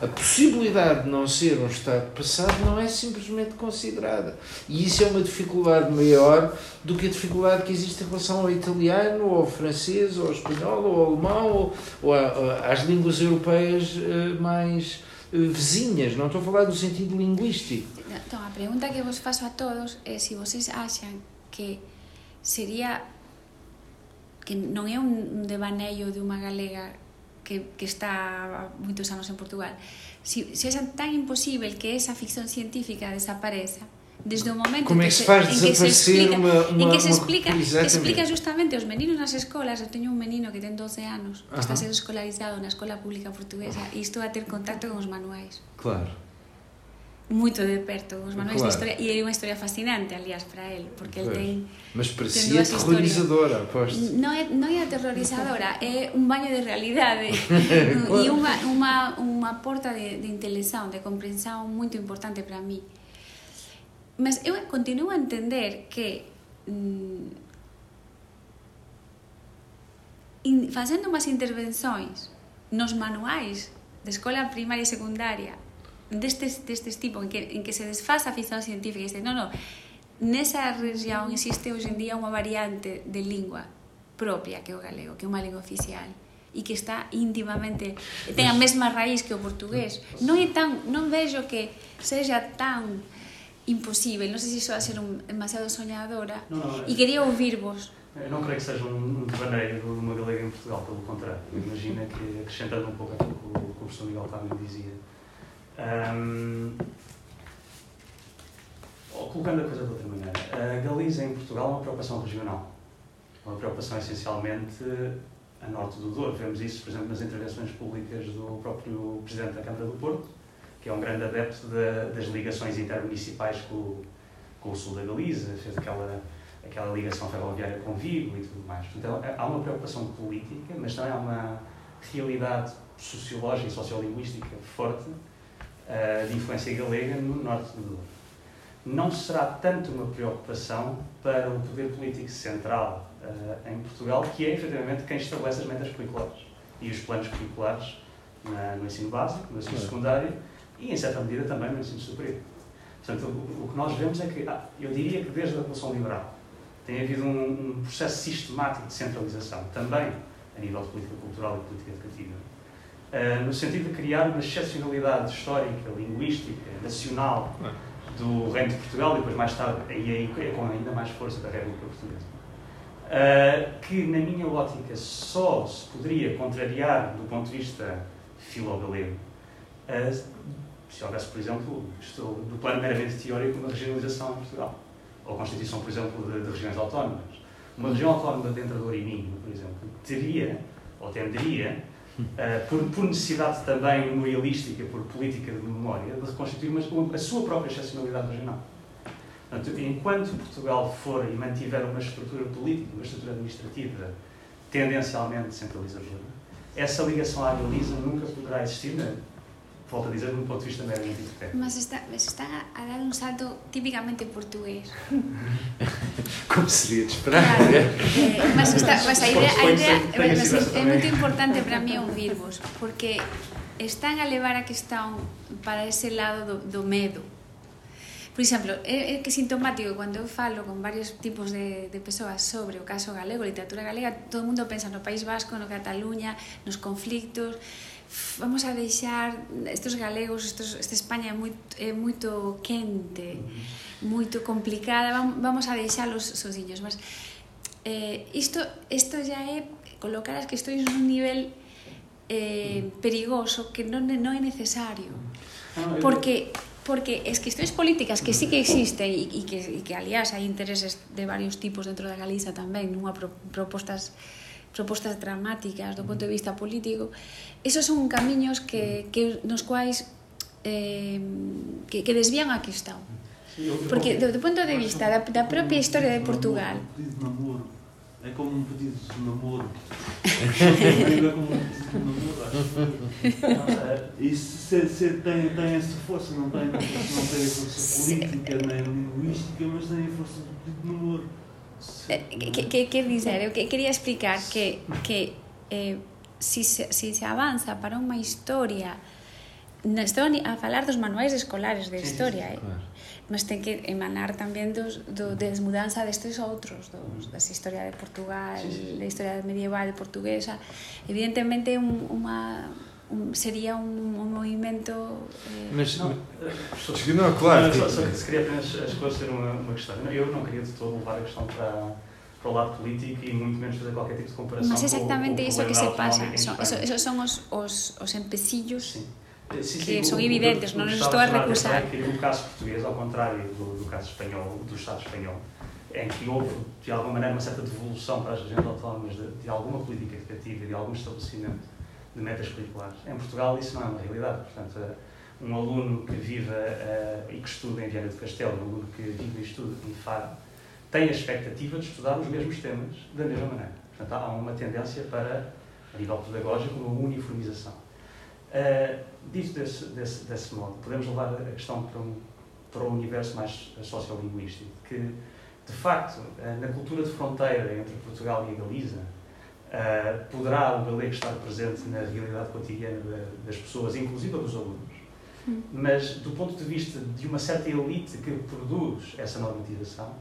a possibilidade de não ser um estado passado não é simplesmente considerada. E isso é uma dificuldade maior do que a dificuldade que existe em relação ao italiano, ou ao francês, ou ao espanhol, ou ao alemão, ou, ou às línguas europeias eh, mais eh, vizinhas. Não estou a falar do sentido linguístico. Então, a pergunta que vos faço a todos é se vocês acham que seria que non é un devaneio de unha galega que, que está moitos anos en Portugal, si, se xa tan imposible que esa ficción científica desapareza, desde o momento Como que se, en que se explica, uma, uma, en que se explica, que explica justamente os meninos nas escolas, eu teño un menino que ten 12 anos, que está sendo escolarizado na escola pública portuguesa e isto a ter contacto con os manuais. Claro. muito de perto os manuais claro. de história e é uma história fascinante, aliás, para ele, porque pois. ele tem Mas parecia tem aterrorizadora, aposto. Não é, não é aterrorizadora, é um banho de realidade claro. e uma, uma, uma porta de, de intelecção de compreensão muito importante para mim. Mas eu continuo a entender que mm, hum, fazendo umas intervenções nos manuais de escola primária e secundária destes, destes tipo en que, en que se desfasa a ficción científica e dice, non, non, nesa región existe hoxe en día unha variante de lingua propia que o galego, que é unha lingua oficial e que está íntimamente ten a mesma raíz que o portugués. Non é tan, non vexo que sexa tan imposible, non sei se iso a ser un, demasiado soñadora no, no, e quería ouvirvos Eu eh, não creio que seja um, um devaneio de uma galega em Portugal, pelo contrário. Imagina que, acrescentando um pouco aquilo que o, que o professor Miguel também dizia, hum, ou colocando a coisa de outra maneira, a Galiza em Portugal é uma preocupação regional. Uma preocupação essencialmente a norte do Douro. Vemos isso, por exemplo, nas intervenções públicas do próprio Presidente da Câmara do Porto, que é um grande adepto da- das ligações intermunicipais com, com o sul da Galiza, fez aquela aquela ligação ferroviária com Vigo e tudo mais. Há- há uma preocupação política, mas também há uma realidade sociológica e sociolinguística forte eh, de influência galega no norte do Douro. Não será tanto uma preocupação para o poder político central eh, em Portugal, que é efetivamente quem estabelece as metas curriculares e os planos curriculares na- no ensino básico, no ensino secundário e, em certa medida, também no ensino superior. Portanto, o, o que nós vemos é que, ah, eu diria que desde a Revolução Liberal, tem havido um, um processo sistemático de centralização, também a nível de política cultural e política educativa, no sentido de criar uma excepcionalidade histórica, linguística, nacional do Reino de Portugal e depois mais tarde, e aí com ainda mais força da República Portuguesa. Eh, que, na minha ótica, só se poderia contrariar do ponto de vista filo-galego eh, se houvesse, por exemplo, isto, do plano meramente teórico, uma regionalização em Portugal ou a constituição, por exemplo, de, de regiões autónomas. Uma região autónoma dentro do Minho, por exemplo, teria, ou tenderia, eh, por, por necessidade também memorialística, por política de memória, de reconstituir uma- a sua própria excepcionalidade regional. Portanto, enquanto Portugal for e mantiver uma estrutura política, uma estrutura administrativa tendencialmente centralizadora, essa ligação à Galiza nunca poderá existir, né? volto a dizer, de um ponto de vista meramente hipotético. mas está, mas está a dar un salto típicamente portugués Como seria de esperar? Claro, eh, mas, está, mas a idea, a ten mas esa é moito importante para mí ouvirvos porque están a levar a questão para ese lado do, do medo Por exemplo, é, é que sintomático cando eu falo con varios tipos de, de persoas sobre o caso galego, literatura galega, todo o mundo pensa no País Vasco, no Cataluña, nos conflictos, vamos a deixar estos galegos, estos, esta España é moito, é moito quente, mm-hmm. moito complicada, vamos a deixalos sosiños, mas eh, isto, isto já é colocar as questões nun nivel eh, mm-hmm. perigoso que non, non é necesario. Ah, porque porque as questões políticas que sí que existen e, e que, e que aliás hai intereses de varios tipos dentro da Galiza tamén, nunha pro, propostas propostas dramáticas do punto de vista político, esos son camiños que, que nos quais eh, que, que desvían a eu- Porque do, do punto de vista da, da propia historia de Portugal, pedido de namoro. É como um pedido de namoro. é como um pedido de namoro, acho. E se, se tem, tem essa força, não tem, não tem a força política nem linguística, mas tem a força do pedido de namoro. Eh, que, que, que dizer? Eu que quería explicar que, que eh, si, se, si se avanza para unha historia estou a falar dos manuais escolares de historia, sí, eh? claro. eh? mas ten que emanar tamén dos, do, desmudanza destes outros, dos, das historia de Portugal, sí, sí. da historia medieval portuguesa. Evidentemente, un, unha un, sería un, un movimento eh, Mas, não, Acho que não, claro. Não, só, só que se queria apenas esclarecer uma, uma questão. Eu não queria de todo levar a questão para, para o lado político e muito menos fazer qualquer tipo de comparação mas com, exactamente com o iso que se Espanha. esos son os, os, os empecillos Sim. Eh, sim, que sim, são evidentes, o- não nos estou a recusar. é que no caso português, ao contrário do, do caso espanhol, do Estado espanhol, em que houve, de alguma maneira, uma certa devolução para as regiões autónomas de, de alguma política educativa de algum estabelecimento de metas curriculares. Em Portugal isso não é uma realidade. Portanto, eh, um aluno que vive uh, e que estuda em Viana do Castelo, um aluno que vive e estuda em Faro, tem a expectativa de estudar os mesmos temas da mesma maneira. Portanto, há uma tendência para, a nível pedagógico, uma uniformização. Uh, dito desse, desse, desse modo, podemos levar a questão para um, para um universo mais sociolinguístico, que, de facto, uh, na cultura de fronteira entre Portugal e a Galiza, uh, poderá o galego estar presente na realidade cotidiana das pessoas, inclusive dos alunos, hum. mas do ponto de vista de uma certa elite que produz essa normatização,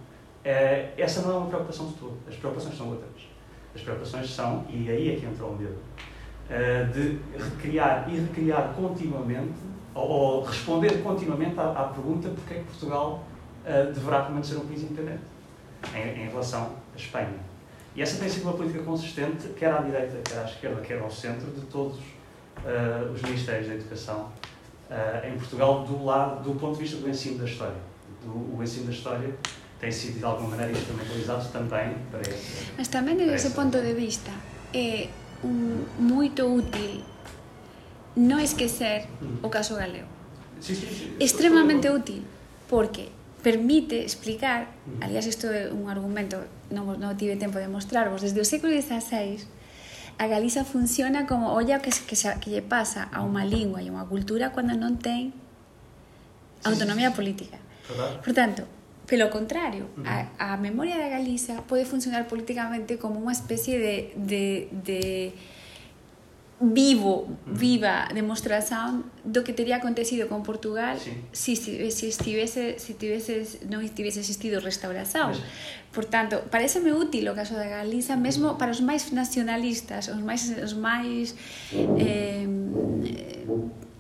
é, essa não é uma preocupação de todo. As preocupações são outras. As preocupações são, e aí é que entra o medo, é, de recriar e recriar continuamente, ou, ou responder continuamente à, à pergunta porque é que Portugal deverá permanecer um país independente em, em, relação à Espanha. E essa tem sido uma política consistente, quer à direita, quer à esquerda, quer ao centro, de todos uh, os ministérios da educação uh, em Portugal, do, lado, do ponto de vista do ensino da história. Do, o ensino da história tem sido de alguma maneira instrumentalizado também para esse. Mas também desde esse ponto de vista é um, muito útil não esquecer o caso galego. Sí, sí, sí, Extremamente útil porque permite explicar, aliás isto é un argumento non, non tive tempo de mostrarvos, desde o século XVI a Galiza funciona como olla que, que, que lle pasa a unha lingua e a unha cultura cando non ten autonomía política. Por tanto, Pelo contrario, a, a memoria da Galiza pode funcionar políticamente como unha especie de, de, de vivo, viva demostración do que teria acontecido con Portugal sí. si, si, estivese, si tiveses, non estivese existido restauración. Por tanto, pareceme útil o caso da Galiza, mesmo para os máis nacionalistas, os máis, os máis eh,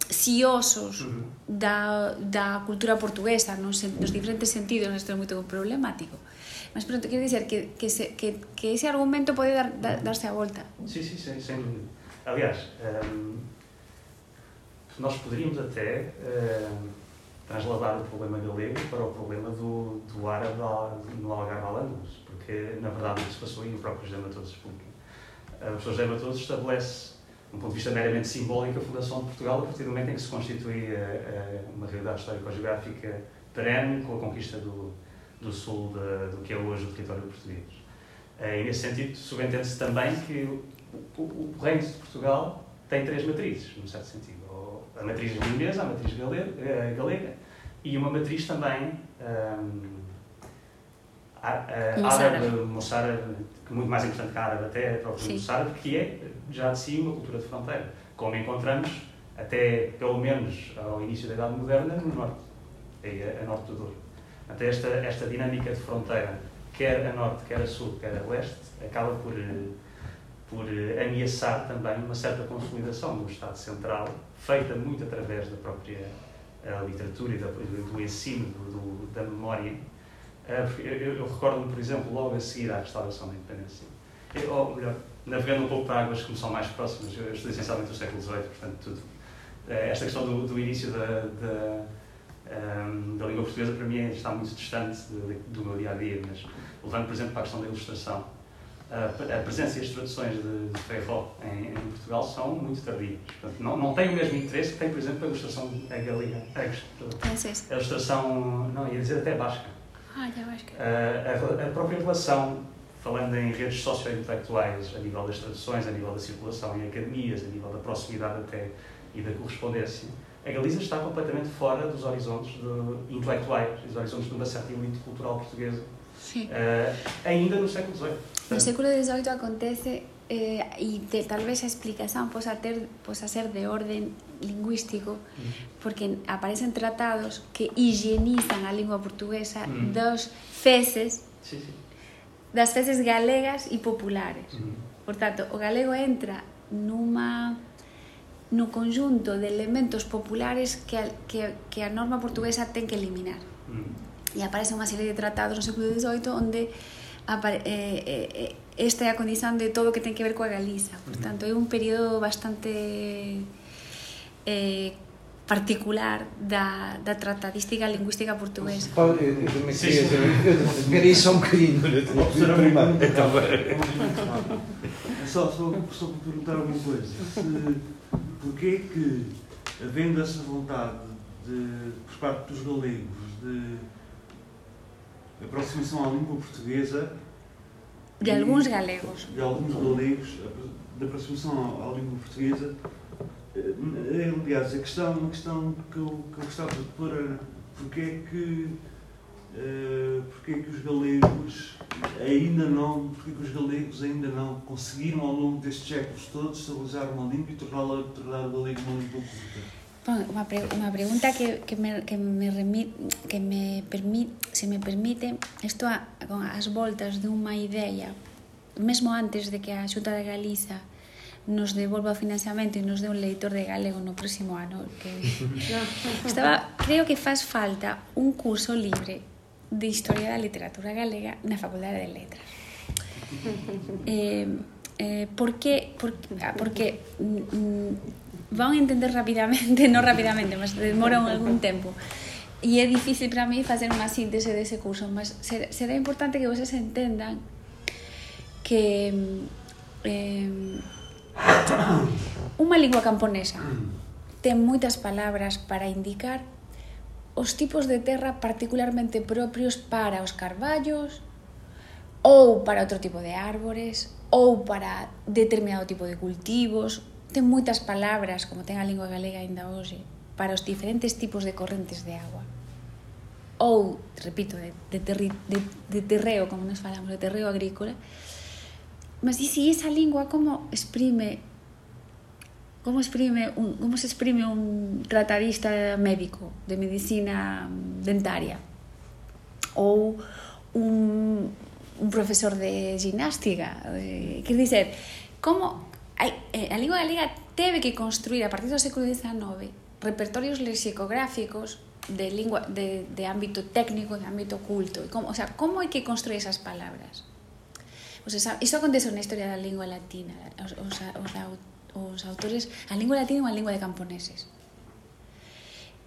ciosos da, da cultura portuguesa, nos, nos diferentes sentidos, isto é moito problemático. Mas pronto, quero dizer que, que, se, que, que ese argumento pode dar, dar, darse a volta. Sí, sí, sen, sen Aliás, um, nós poderíamos até um, transladar o problema galego para o problema do, do árabe no Algarve Alândalos, porque, na verdade, o que se passou aí, o próprio José Matoso explica. O professor José Matoso estabelece um ponto de vista meramente simbólico, a fundação de Portugal, a partir do momento em que se constitui uh, uh, uma realidade histórico-geográfica perene com a conquista do, do sul de, do que é hoje o território português. E nesse sentido, subentende-se também que o, o, reino de Portugal tem três matrizes, num certo sentido. A matriz limonesa, a matriz galega, galega e uma matriz também um, árabe, moçárabe, que é muito mais importante que a árabe até, a própria moçárabe, que é já de si uma cultura de fronteira, como encontramos até pelo menos ao início da Idade Moderna no norte, aí a, a norte do Douro. Até esta, esta dinâmica de fronteira, quer a norte, quer a sul, quer a leste, acaba por, por ameaçar também uma certa consolidação do Estado Central, feita muito através da própria literatura e da, do ensino, do, da memória. Eu, eu, eu recordo-me, por exemplo, logo a seguir à restauração da independência, eu, ou melhor, navegando um pouco para águas que me são mais próximas, eu estou essencialmente do século XVIII, portanto, tudo. Eh, esta questão do, do início da, da, ehm, da, língua portuguesa, para mim, está muito distante do, do meu dia a dia, mas levando, por exemplo, para a questão da ilustração, a, presença e as traduções de, Ferro em, em, Portugal são muito tardias. Portanto, não, não tem o mesmo interesse que tem, por exemplo, a ilustração a galega. A, a ilustração, não, ia dizer até basca. Ah, já basca. A, a, a própria relação falando em redes socio-intelectuais, a nível das traduções, a nível da circulação em academias, a nível da proximidade até e da correspondência, a Galiza está completamente fora dos horizontes de, intelectuais, dos horizontes de uma certa elite cultural portuguesa, uh, ainda no século XVIII. No século XVIII acontece eh, e te, tal vez a explicación posa, ter, posa ser de orden lingüístico porque aparecen tratados que higienizan a lingua portuguesa mm. dos feces sí, sí. das feces galegas e populares mm. por tanto, o galego entra numa no conjunto de elementos populares que a, que, que a norma portuguesa ten que eliminar mm. e aparece unha serie de tratados no século XVIII onde esta é a condición de todo o que ten que ver coa Galiza. Por tanto, é un período bastante eh, particular da, da tratadística lingüística portuguesa. Paulo, eu, eu também queria, eu queria só um bocadinho. Só, só, só para perguntar uma coisa. Se, porquê que havendo essa vontade de, por parte dos galegos de aproximação à língua portuguesa. De alguns galegos. De alguns galegos, de aproximação à língua portuguesa. Eh, aliás, a questão, uma questão que eu, que eu gostava de pôr era porque é que, uh, porque é que os galegos ainda não, porque é que os galegos ainda não conseguiram ao longo destes séculos todos estabilizar uma língua e torná-la tornar o galego uma língua culta. Bueno, unha, pre unha pregunta que, que, me, que, me remit, que me permit, se me permite isto a, as voltas dunha idea. Mesmo antes de que a Xunta de Galiza nos devolva o financiamento e nos dé un leitor de galego no próximo ano que estaba, creo que faz falta un curso libre de Historia da Literatura Galega na Facultade de Letras. Eh, eh, porque, porque, ah, porque mm, mm van entender rapidamente, non rapidamente, mas demoran algún tempo. E é difícil para mí facer unha síntese dese curso, mas será importante que vocês entendan que eh, unha lingua camponesa ten moitas palabras para indicar os tipos de terra particularmente propios para os carballos ou para outro tipo de árbores ou para determinado tipo de cultivos ten moitas palabras, como ten a lingua galega ainda hoxe, para os diferentes tipos de correntes de agua. Ou, repito, de, de, terri, de, de terreo, como nos falamos, de terreo agrícola. Mas e se esa lingua como exprime como exprime un, como se exprime un tratadista médico de medicina dentaria ou un, un profesor de ginástica, de, quer dizer, como hai, eh, a lingua galega teve que construir a partir do século XIX repertorios lexicográficos de lingua de, de ámbito técnico, de ámbito culto. E como, o sea, como hai que construir esas palabras? Pois o sea, iso acontece na historia da lingua latina. Os, os, os, os autores... A lingua latina é unha lingua de camponeses.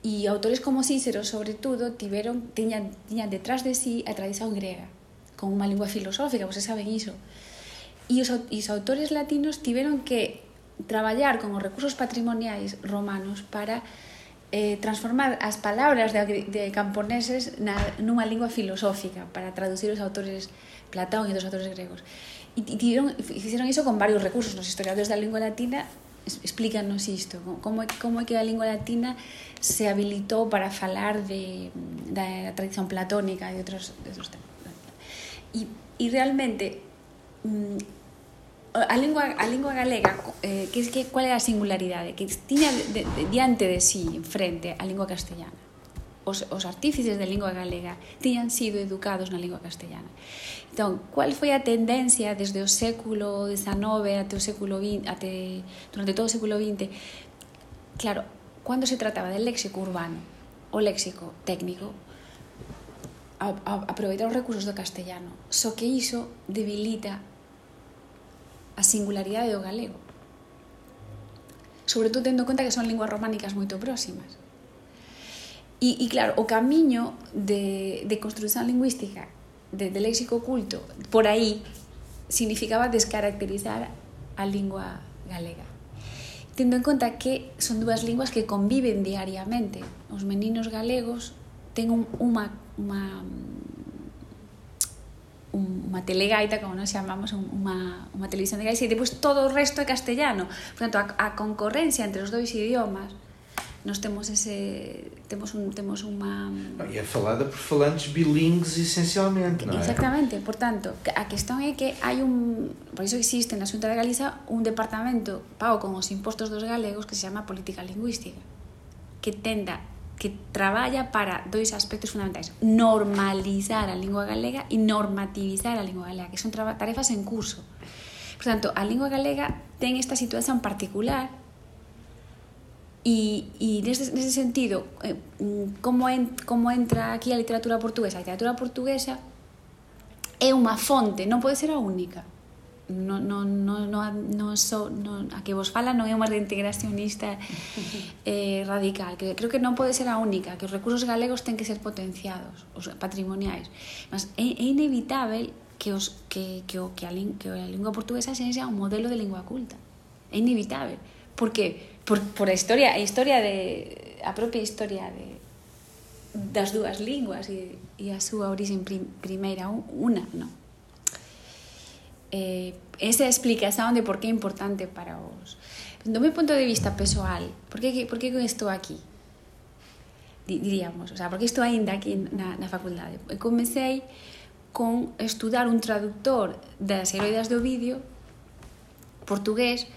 E autores como Cícero, sobre todo, tiveron, tiñan, tiñan detrás de sí a tradición grega, con unha lingua filosófica, pois vocês saben iso e os, e os autores latinos tiveron que traballar con os recursos patrimoniais romanos para eh, transformar as palabras de, de camponeses na, nunha lingua filosófica para traducir os autores Platón e dos autores gregos. E, e tiveron, fixeron iso con varios recursos. Nos historiadores da lingua latina explícanos isto, como, como é que a lingua latina se habilitou para falar de, da tradición platónica e outros, outros temas. E, e realmente mm, a lingua, a lingua galega eh, que, que cual é a singularidade? Que tiña de, de, diante de si sí, frente á lingua castellana. Os, os artífices da lingua galega tiñan sido educados na lingua castellana. Entón, cual foi a tendencia desde o século XIX até o século XX até, durante todo o século XX claro, cando se trataba del léxico urbano o léxico técnico a, a, aproveitar os recursos do castellano. Só que iso debilita a singularidade do galego. Sobre todo tendo en conta que son linguas románicas moito próximas. E, e claro, o camiño de, de construción lingüística de, de léxico oculto por aí significaba descaracterizar a lingua galega tendo en conta que son dúas linguas que conviven diariamente. Os meninos galegos ten un, unha, unha unha telegaita, como nos chamamos, unha, unha televisión de gaita, e depois todo o resto é castellano. Por tanto, a, a concorrencia entre os dois idiomas nós temos ese temos un temos unha ah, e é falada por falantes bilingues essencialmente non é? Exactamente, portanto, a questão é que hai un por iso existe na Xunta de Galiza un departamento pago con os impostos dos galegos que se chama política lingüística que tenda que traballa para dois aspectos fundamentais normalizar a lingua galega e normativizar a lingua galega que son tarefas en curso. Por tanto, a lingua galega ten esta situación particular E, e nese, nese sentido, eh, mm, como, en, como entra aquí a literatura portuguesa? A literatura portuguesa é unha fonte, non pode ser a única, no, no, no, no, non so, no, a que vos fala non é unha reintegracionista eh, radical, que creo que non pode ser a única, que os recursos galegos ten que ser potenciados, os patrimoniais. Mas é, é inevitável que, os, que, que, o, que, a, que a lingua portuguesa sexa un modelo de lingua culta. É inevitável. Por que? Por, por a historia, a historia de, a propia historia de, das dúas linguas e, e a súa origen prim, primeira, unha, non? eh, esa explicación de por qué é importante para vos. Do meu punto de vista pessoal, por que, por que estou aquí? diríamos, o sea, porque estou ainda aquí na, na facultade. Eh, Comecei con estudar un traductor das heroidas do vídeo portugués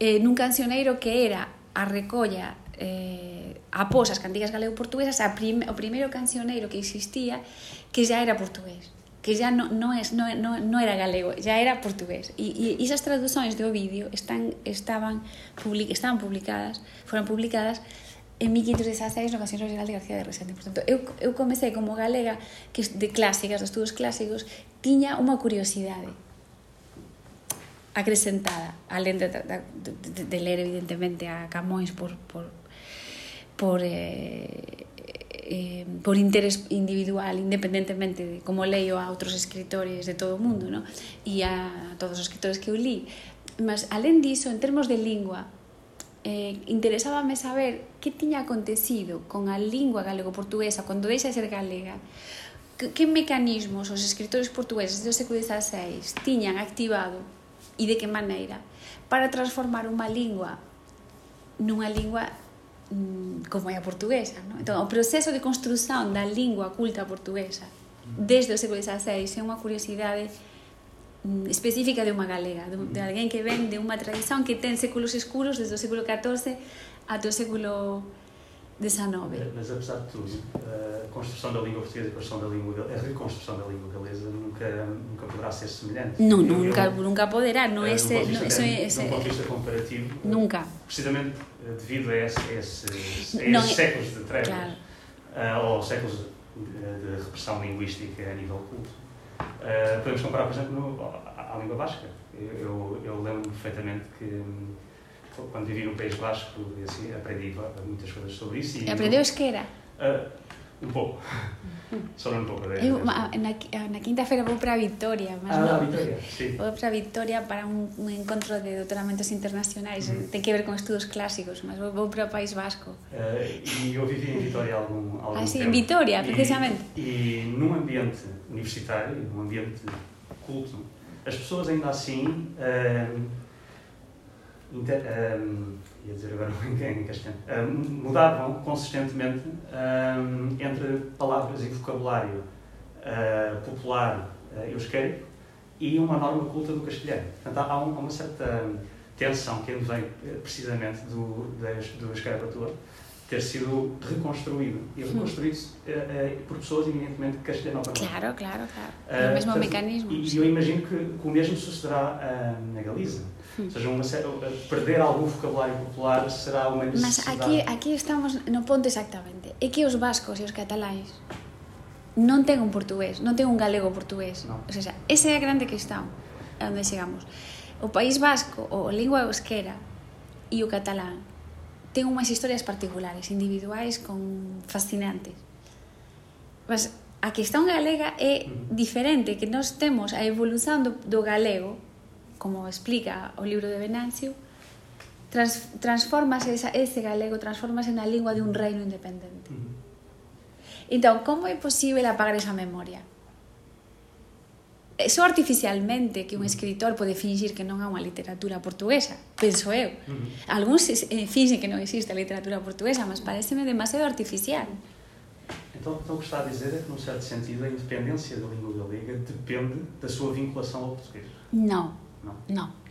eh, nun cancioneiro que era a recolla eh, após as cantigas galego-portuguesas a prim, o primeiro cancioneiro que existía que xa era portugués que ya no, no, es, no, no, no era galego, ya era portugués. E, e esas traducciones do vídeo están, estaban, public, estaban publicadas, foron publicadas en 1516 no Canción Regional de García de Resende. Por tanto, eu, eu comecei como galega que de clásicas, de estudos clásicos, tiña unha curiosidade acrescentada, além de, de, de, de ler evidentemente a Camões por, por, por eh, eh, por interés individual, independentemente de como leio a outros escritores de todo o mundo, ¿no? e a todos os escritores que eu li. Mas, alén diso, en termos de lingua, eh, interesábame saber que tiña acontecido con a lingua galego-portuguesa cando deixa de ser galega, que, que mecanismos os escritores portugueses do século XVI tiñan activado e de que maneira para transformar unha lingua nunha lingua Mm, como é a portuguesa. Non? Entón, o proceso de construción da lingua culta portuguesa desde o século XVI é unha curiosidade mm, específica de unha galega, de, de alguén que ven de unha tradición que ten séculos escuros desde o século XIV ata o século XIX. Mas apesar de tudo, a construção da língua portuguesa e a construção da língua, a reconstrução da língua galesa nunca, nunca poderá ser semelhante. Não, nunca, eu, nunca poderá. Não é esse, não, isso é, esse, ponto de vista comparativo, nunca. precisamente devido a, esse, a esses, a esses é, séculos de trevas, claro. ou séculos de, de, repressão linguística a nível culto. Uh, podemos comparar, por exemplo, no, à, à língua basca. Eu, eu, eu lembro perfeitamente que quando vivi no País Basco, assim, aprendi muitas coisas sobre isso. E Aprendeu esquerda? Uh, um pouco. Só um pouco. De, eu, na, na quinta-feira vou para a Vitória. Mas ah, não, Vitória, sim. Vou para a Vitória para um, um encontro de doutoramentos internacionais. Uhum. Tem que ver com estudos clássicos, mas vou, vou para o País Basco. Uh, e eu vivi em Vitória há algum, algum ah, sim, tempo. em Vitória, precisamente. E, e num ambiente universitário, num ambiente culto, as pessoas ainda assim... Uh, inter, um, ia dizer agora em castelhano, um, mudavam consistentemente um, entre palavras e vocabulário uh, popular uh, euskérico e uma norma culta do castelhano. Portanto, há, há uma certa tensão que vem eh, precisamente do, do escravatura ter sido reconstruído e reconstruído uh, uh, por pessoas eminentemente castelhanoparlantes. Claro, claro, claro. É o mesmo portanto, mecanismo. E, e eu imagino que, que, o mesmo sucederá na Galiza. Ou seja, uma, perder algum vocabulário popular será uma necessidade. Mas aqui, aqui estamos no ponto exactamente. É que os vascos e os cataláns non ten un portugués, non ten un galego portugués. No. O sea, esa é a grande questão a onde chegamos. O País Vasco, o lingua euskera e o catalán ten unhas historias particulares, individuais, con fascinantes. Mas a questão galega é diferente, que nós temos a evolución do, do galego, como explica o libro de Venancio, trans, transformase esa, ese galego, transformase na lingua de un reino independente. Entón, como é posible apagar esa memoria? Só artificialmente que un escritor pode fingir que non há unha literatura portuguesa, penso eu. Uh -huh. Algúns eh, fingen que non existe a literatura portuguesa, mas pareceme demasiado artificial. Então, então o que está a dizer é que, num certo sentido, a independência da língua galega depende da sua vinculação ao português. Não. Não. Não.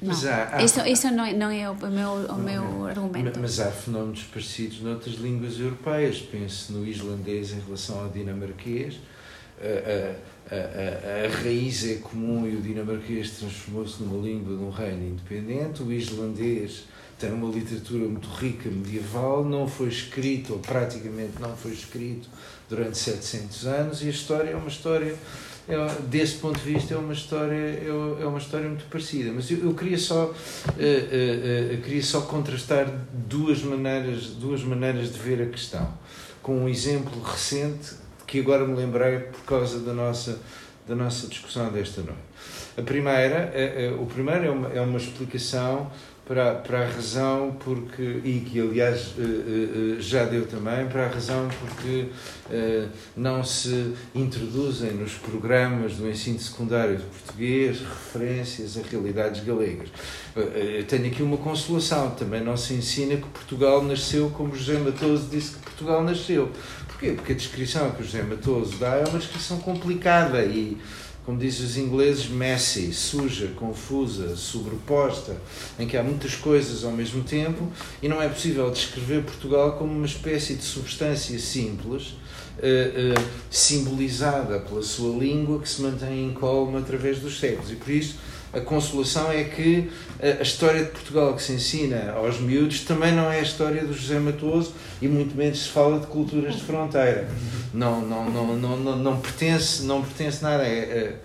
Mas há, há, isso, isso não, é, não é o meu, o meu argumento. Mas há fenómenos parecidos noutras línguas europeias. Pense no islandês em relação ao dinamarquês. A, a, a, raiz é comum e o dinamarquês transformou-se numa língua de um reino independente. O islandês tem uma literatura muito rica medieval, não foi escrito, ou praticamente não foi escrito, durante 700 anos, e a história é uma história é, desse ponto de vista é uma história é, é uma história muito parecida. Mas eu, eu queria só uh, uh, uh, queria só contrastar duas maneiras duas maneiras de ver a questão. Com um exemplo recente que agora me lembrei por causa da nossa da nossa discussão desta noite a primeira o primeiro é uma, é uma explicação para, para a razão porque, e que aliás eh, eh, já deu também, para a razão porque não se introduzem nos programas do ensino secundário de português referências a realidades galegas. Eu tenho aqui uma consolação, também não se ensina que Portugal nasceu como José Matoso disse que Portugal nasceu. Porquê? Porque a descrição que o José Matoso dá é uma descrição complicada e como dizem os ingleses, messy, suja, confusa, sobreposta, em que há muitas coisas ao mesmo tempo e não é possível descrever Portugal como uma espécie de substância simples, uh, uh, simbolizada pela sua língua que se mantém incólume através dos séculos. E por isso a consolação é que a história de Portugal que se ensina aos miúdos também não é a história do José Matoso e muito menos se fala de culturas de fronteira. Não, não, não, não, não, não pertence, não pertence nada. É, é.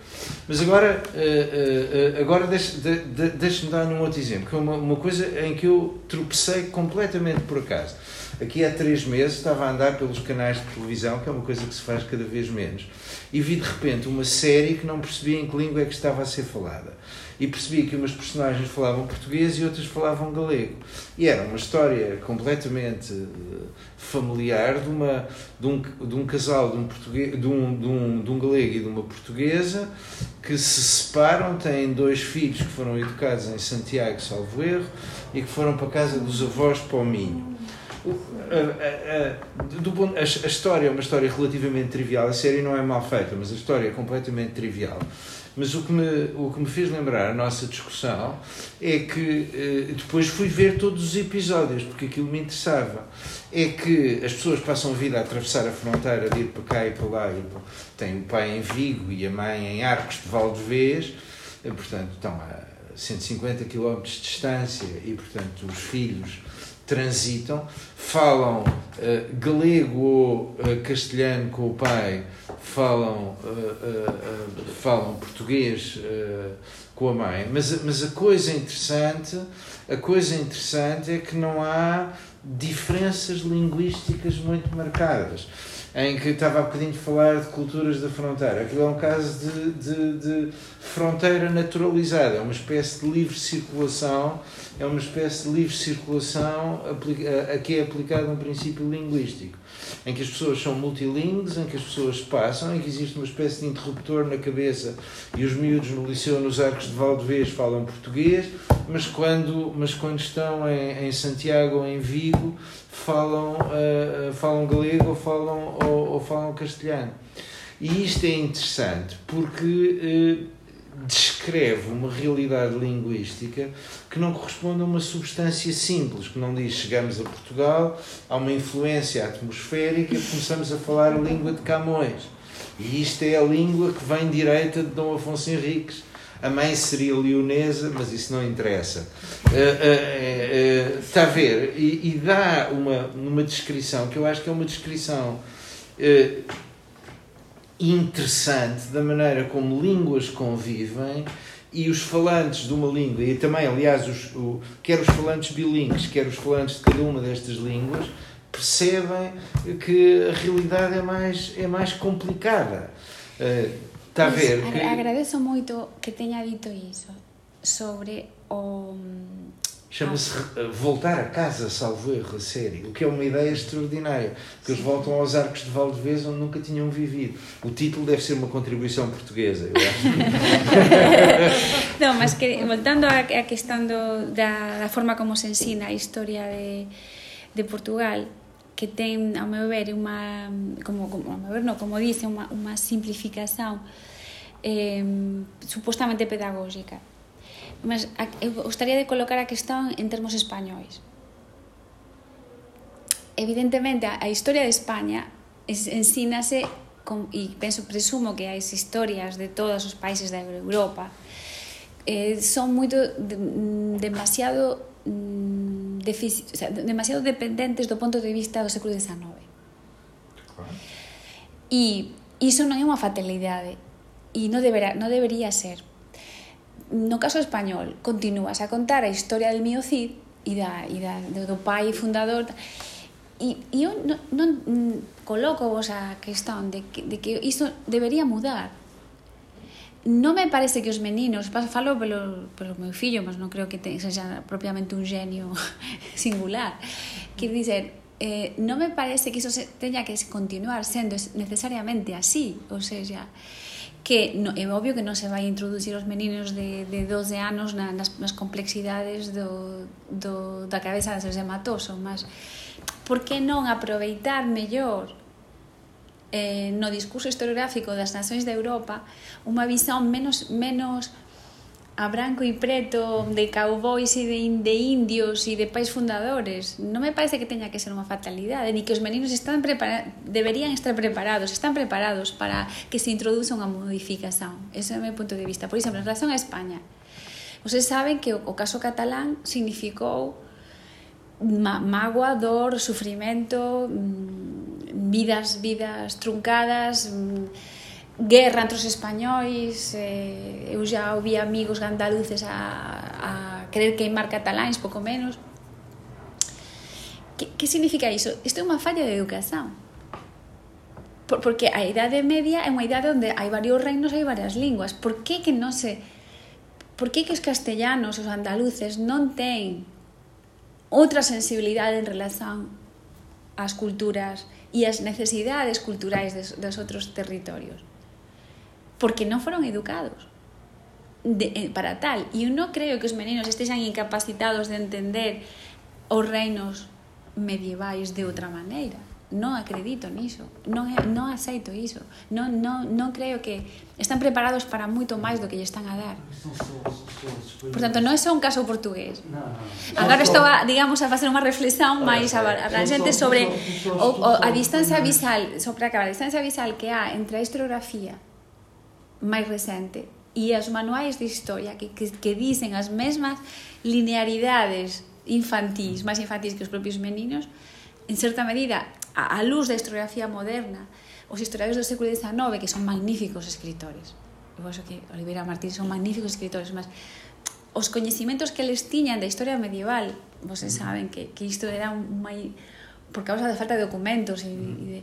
Mas agora, é, é, agora deixe-me deixe dar um outro exemplo, que é uma, uma coisa em que eu tropecei completamente por acaso. Aqui há três meses estava a andar pelos canais de televisão, que é uma coisa que se faz cada vez menos, e vi de repente uma série que não percebia em que língua é que estava a ser falada e percebi que umas personagens falavam português e outras falavam galego. E era uma história completamente eh, familiar de, uma, de, um, de um casal de um, português, de, um, de, um, de um galego e de uma portuguesa que se separam, têm dois filhos que foram educados em Santiago, salvo erro, e que foram para a casa dos avós para o Minho. Do a, a história é uma história relativamente trivial, a série não é mal feita, mas a história é completamente trivial. Mas o que, me, o que me fez lembrar a nossa discussão é que eh, depois fui ver todos os episódios, porque aquilo me interessava. É que as pessoas passam a vida a atravessar a fronteira, de ir para cá e para lá. E, tem o pai em Vigo e a mãe em Arcos de Valdevez, eh, portanto, estão a 150 km de distância e, portanto, os filhos transitam, falam uh, galego ou uh, castelhano com o pai, falam, uh, falam português com a mãe. Mas, mas a coisa interessante, a coisa interessante é que não há diferenças linguísticas muito marcadas em que estava há bocadinho de falar de culturas da fronteira. Aquilo é um caso de, de, de, fronteira naturalizada, é uma espécie de livre circulação, é uma espécie de livre circulação a, a que é aplicado um princípio linguístico em que as pessoas são multilingues, em que as pessoas passam, em que existe uma espécie de interruptor na cabeça e os miúdos no liceu, nos arcos de Valdevez, falam português, mas quando, mas quando estão em, em Santiago ou em Vigo, falam, uh, falam galego ou falam, ou, ou, falam castelhano. E isto é interessante porque uh, descreve uma realidade linguística que não corresponde a uma substância simples, que não diz chegamos a Portugal, há uma influência atmosférica, começamos a falar a língua de Camões. E isto é a língua que vem direita de Dom Afonso Henriques. A mãe seria leonesa, mas isso não interessa. Uh, uh, uh, está a ver? E, e, dá uma, uma descrição que eu acho que é uma descrição interessante da maneira como línguas convivem e os falantes de uma língua, e também, aliás, os, o, quer os falantes bilíngues, quer os falantes de cada uma destas línguas, percebem que a realidade é mais, é mais complicada. Uh, está a ver? Que... Agradeço muito que tenha dito isso sobre o Chama-se ah. Voltar a Casa, salvo erro, a série, o que é uma ideia extraordinária, porque eles voltam aos arcos de Valdevez onde nunca tinham vivido. O título deve ser uma contribuição portuguesa, eu acho. não, mas que, voltando à questão do, da, da forma como se ensina a história de, de Portugal, que tem, ao meu ver, uma, como, como, ao meu ver, não, como dice, uma, uma simplificação eh, supostamente pedagógica mas eu gostaría de colocar a questão en termos españois. Evidentemente, a historia de España ensínase, con, e penso, presumo que as historias de todos os países da Europa eh, son moito de, mm, demasiado mm, defici, o sea, demasiado dependentes do punto de vista do século XIX. Claro. E iso non é unha fatalidade e non, deberá, non debería ser, no caso español, continúas a contar a historia del mío Cid e, da, e da, do pai fundador e, e eu non, non coloco vos a questón de que, de que isto debería mudar. Non me parece que os meninos, falo pelo, pelo meu fillo, mas non creo que te, propiamente un genio singular, que dizer, eh, non me parece que iso se, teña que continuar sendo necesariamente así, ou seja, que no, é obvio que non se vai introducir os meninos de, de 12 anos na, nas, nas complexidades do, do, da cabeza de ser Matoso, mas por que non aproveitar mellor eh, no discurso historiográfico das nacións de Europa unha visión menos menos a branco e preto de cowboys e de, de indios e de pais fundadores. Non me parece que teña que ser unha fatalidade ni que os meninos están prepara deberían estar preparados están preparados para que se introduza unha modificación. Ese é o meu punto de vista. Por exemplo, en relación a España. Vocês saben que o, o caso catalán significou ma mágoa, dor, sufrimento mm, vidas, vidas truncadas mm, guerra entre os españois eh, eu xa ouvi amigos andaluces a, a querer queimar cataláns pouco menos que, que significa iso? isto é unha falla de educación Por, porque a idade media é unha idade onde hai varios reinos hai varias linguas por que que non se por que que os castellanos, os andaluces non ten outra sensibilidade en relación ás culturas e as necesidades culturais des, dos outros territorios porque non foron educados de, eh, para tal. E eu non creo que os meninos estexan incapacitados de entender os reinos medievais de outra maneira. Non acredito niso, non, non aceito iso, non, non, non creo que están preparados para moito máis do que lle están a dar. Por tanto, non é só un caso portugués. Agora estou, a, digamos, a facer unha reflexión máis abrangente sobre o, o, a distancia visal, sobre a, a distancia visal que há entre a historiografía máis recente. E os manuais de historia que, que, que dicen as mesmas linearidades infantís, máis infantís que os propios meninos, en certa medida, a, a luz da historiografía moderna, os historiadores do século XIX, que son magníficos escritores, eu acho que Oliveira Martín son magníficos escritores, mas os coñecimentos que eles tiñan da historia medieval, vocês saben que, que isto era un mai... por causa da falta de documentos e, e de...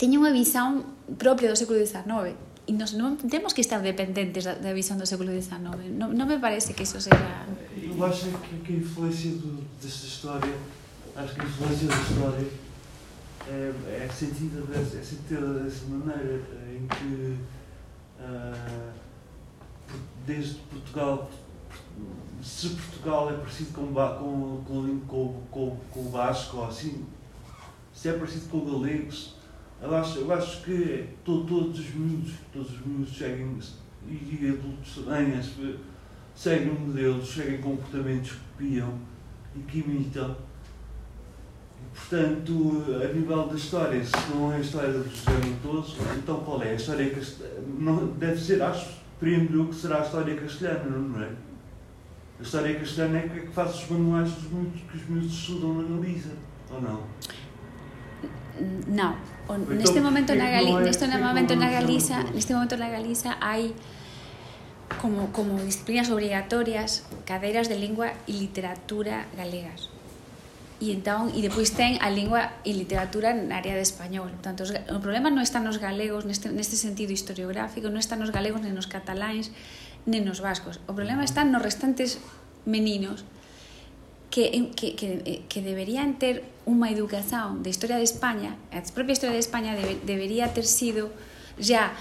teña unha visão propia do século XIX e nos non temos que estar dependentes da, da visão do século XIX non, non me parece que iso seja eu acho que, que a influencia do, desta história acho que a influência da história é, é sentida dessa, é sentida dessa maneira em que uh, desde Portugal se Portugal é parecido com, com, com, com, com, com o Basco ou assim se é parecido com o Galegos eu acho, eu acho que to, todos os miúdos todos os miúdos seguem e adultos também seguem modelos, seguem comportamentos que copiam e que imitam Portanto, a nível da história, se não é a história do José Montoso, então qual é? A história castelhana? Não, deve ser, acho, preendo que será a história castelhana, não é? A história castelhana é que faz os manuais dos miúdos, que os miúdos estudam na Galiza, ou não? Não. neste momento na Galiza, neste momento na Galiza, neste momento na Galiza hai como como disciplinas obrigatorias cadeiras de lingua e literatura galegas. E entón, e depois ten a lingua e literatura na área de español. Tanto, o problema non está nos galegos neste, neste sentido historiográfico, non está nos galegos, nen nos cataláns, nen nos vascos. O problema está nos restantes meninos, que, que, que, que deberían ter unha educación de historia de España, a propia historia de España debe, debería ter sido ya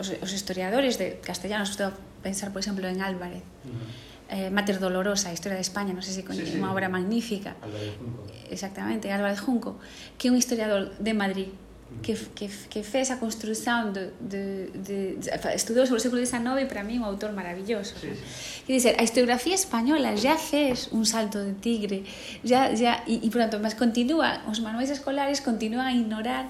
os, os historiadores de castellanos, estou a pensar, por exemplo, en Álvarez, uh -huh eh, Mater Dolorosa, historia de España, non sei se coñece, sí, sí. unha obra magnífica. Álvarez Junco. Exactamente, Álvarez Junco, que é un historiador de Madrid que, que, que fez a construción de, de, de, de estudou sobre o século XIX e para mí un autor maravilloso sí, sí. que dizer, a historiografía española já fez un salto de tigre já, já, e, e pronto, mas continúa os manuais escolares continúan a ignorar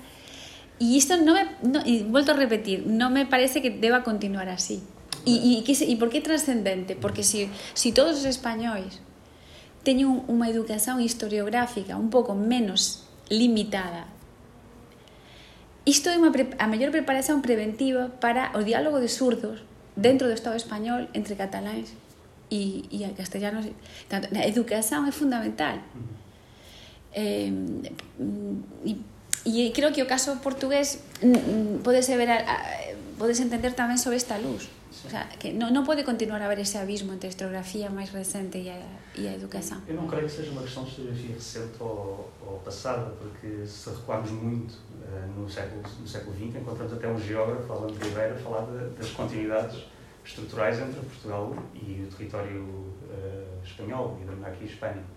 e isto non me, no, e volto a repetir non me parece que deba continuar así E, e, que, e por que trascendente? Porque se si, si todos os españois teñen unha educación historiográfica un pouco menos limitada isto é unha, a mellor preparación preventiva para o diálogo de surdos dentro do Estado español entre cataláns e, e castellanos tanto, a educación é fundamental eh, e, e creo que o caso portugués pode ser ver a, a, podes entender tamén sobre esta luz. O sea, que non, non pode continuar a haber ese abismo entre a historiografía máis recente e a, e a educação. Eu não creio que seja uma questão de historiografia recente ou, ou passada, porque se recuarmos muito no, século, no século XX, encontramos até um geógrafo, Alan de Ribeira, falar de, das continuidades estruturais entre Portugal e o território uh, espanhol, e da monarquia hispânica.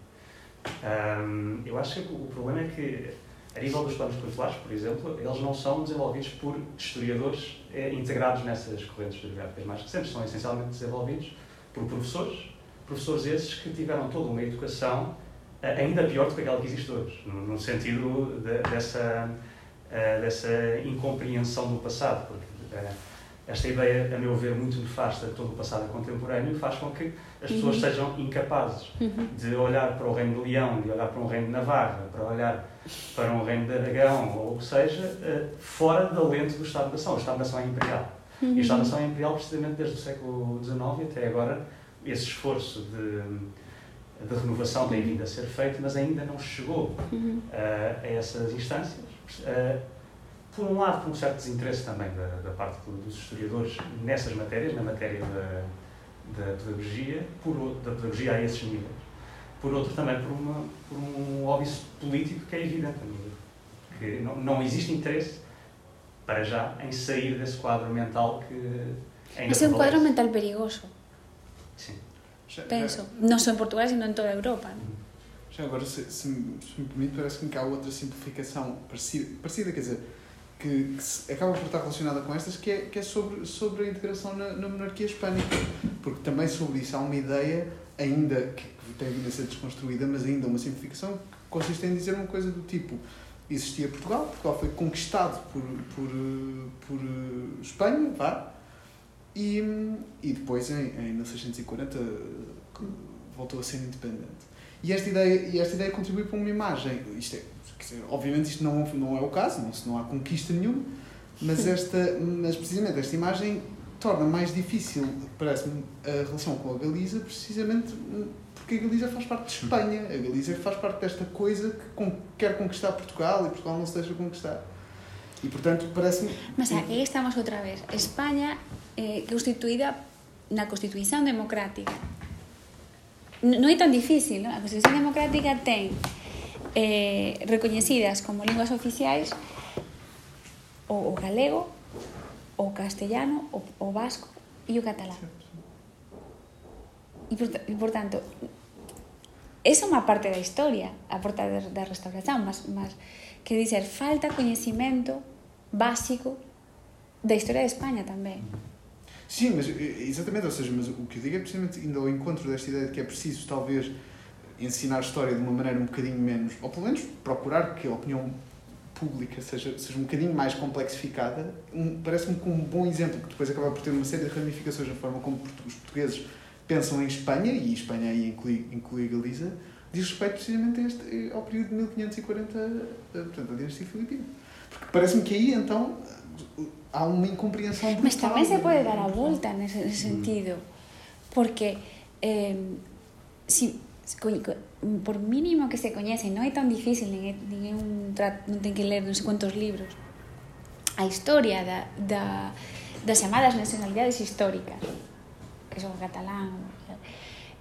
Um, eu acho que o problema é que a nível dos planos curriculares, por exemplo, eles não são desenvolvidos por historiadores eh, integrados nessas correntes historiográficas mais recentes, são essencialmente desenvolvidos por professores, professores esses que tiveram toda uma educação eh, ainda pior do que aquela que existe hoje, no, no sentido de, dessa, uh, dessa incompreensão do passado, porque uh, esta ideia, a meu ver, muito nefasta de todo o passado contemporâneo faz com que as pessoas uhum. sejam incapazes uhum. de olhar para o reino de Leão, de olhar para um reino de Navarra, para olhar para um reino de Aragão, ou seja, uh, fora da lente do Estado-nação. O Estado-nação é imperial. Uhum. E o Estado-nação é imperial precisamente desde o século XIX até agora. Esse esforço de, de renovação tem vindo a ser feito, mas ainda não chegou uh, a essas instâncias. Uh, por um lado, por um certo desinteresse também da, da parte dos historiadores nessas matérias, na matéria da, da pedagogia, por, da pedagogia a esses níveis por outro também por, uma, por um óbvio político que é evidente, que não, não existe interesse para já em sair desse quadro mental que ainda Mas é um quadro mental perigoso. Sim. Penso, não só em Portugal, sino em toda a Europa. Não? Já agora, se, se, se me permite, parece-me que há outra simplificação parecida, parecida quer dizer, que, que se, acaba por estar relacionada com estas, que é, que é sobre, sobre a integração na, na monarquia hispânica. Porque também sobre isso há uma ideia, ainda que, tem vindo a ser desconstruída, mas ainda uma simplificação que consiste em dizer uma coisa do tipo: existia Portugal, Portugal foi conquistado por, por, por Espanha, vá, e, e depois em, em 1640 voltou a ser independente. E esta ideia, e esta ideia contribui para uma imagem. Isto é, dizer, obviamente isto não, não é o caso, não, não há conquista nenhuma, mas, esta, mas precisamente esta imagem torna mais difícil, parece-me, a relação com a Galiza, precisamente porque a Galiza faz parte de Espanha, a Galiza faz parte desta coisa que quer conquistar Portugal e Portugal não se deixa conquistar. E portanto parece-me. Mas aquí estamos outra vez. España eh, constituída na Constituición Democrática. non é tan difícil, non? A Constitución Democrática ten eh, recoñecidas como linguas oficiais o, o galego, o castellano, o, o vasco e o catalán. E por, e por tanto, esa é unha parte da historia, a porta da, da restauración, mas, mas que dizer, falta coñecimento básico da historia de España tamén. Mm. Sim, mas exatamente, ou seja, mas o que eu digo é precisamente indo ao encontro desta ideia de que é preciso talvez ensinar história de uma maneira um bocadinho menos, ou pelo menos procurar que a opinião pública seja, seja um bocadinho mais complexificada, um, parece-me como um bom exemplo, que depois acaba por ter uma série de ramificações na forma como os portugueses pensam em Espanha, e Espanha aí inclui, inclui Galiza, diz respeito precisamente este, ao período de 1540, eh, portanto, a dinastia filipina. Porque parece-me que aí, então, há unha incomprensión brutal. Mas tamén se pode dar a volta nese, nese mm. sentido, porque eh, si, por mínimo que se coñece, non é tan difícil, nin, nin, é un non ten que ler non sei quantos libros, a historia da, da, das chamadas nacionalidades históricas, que son catalán,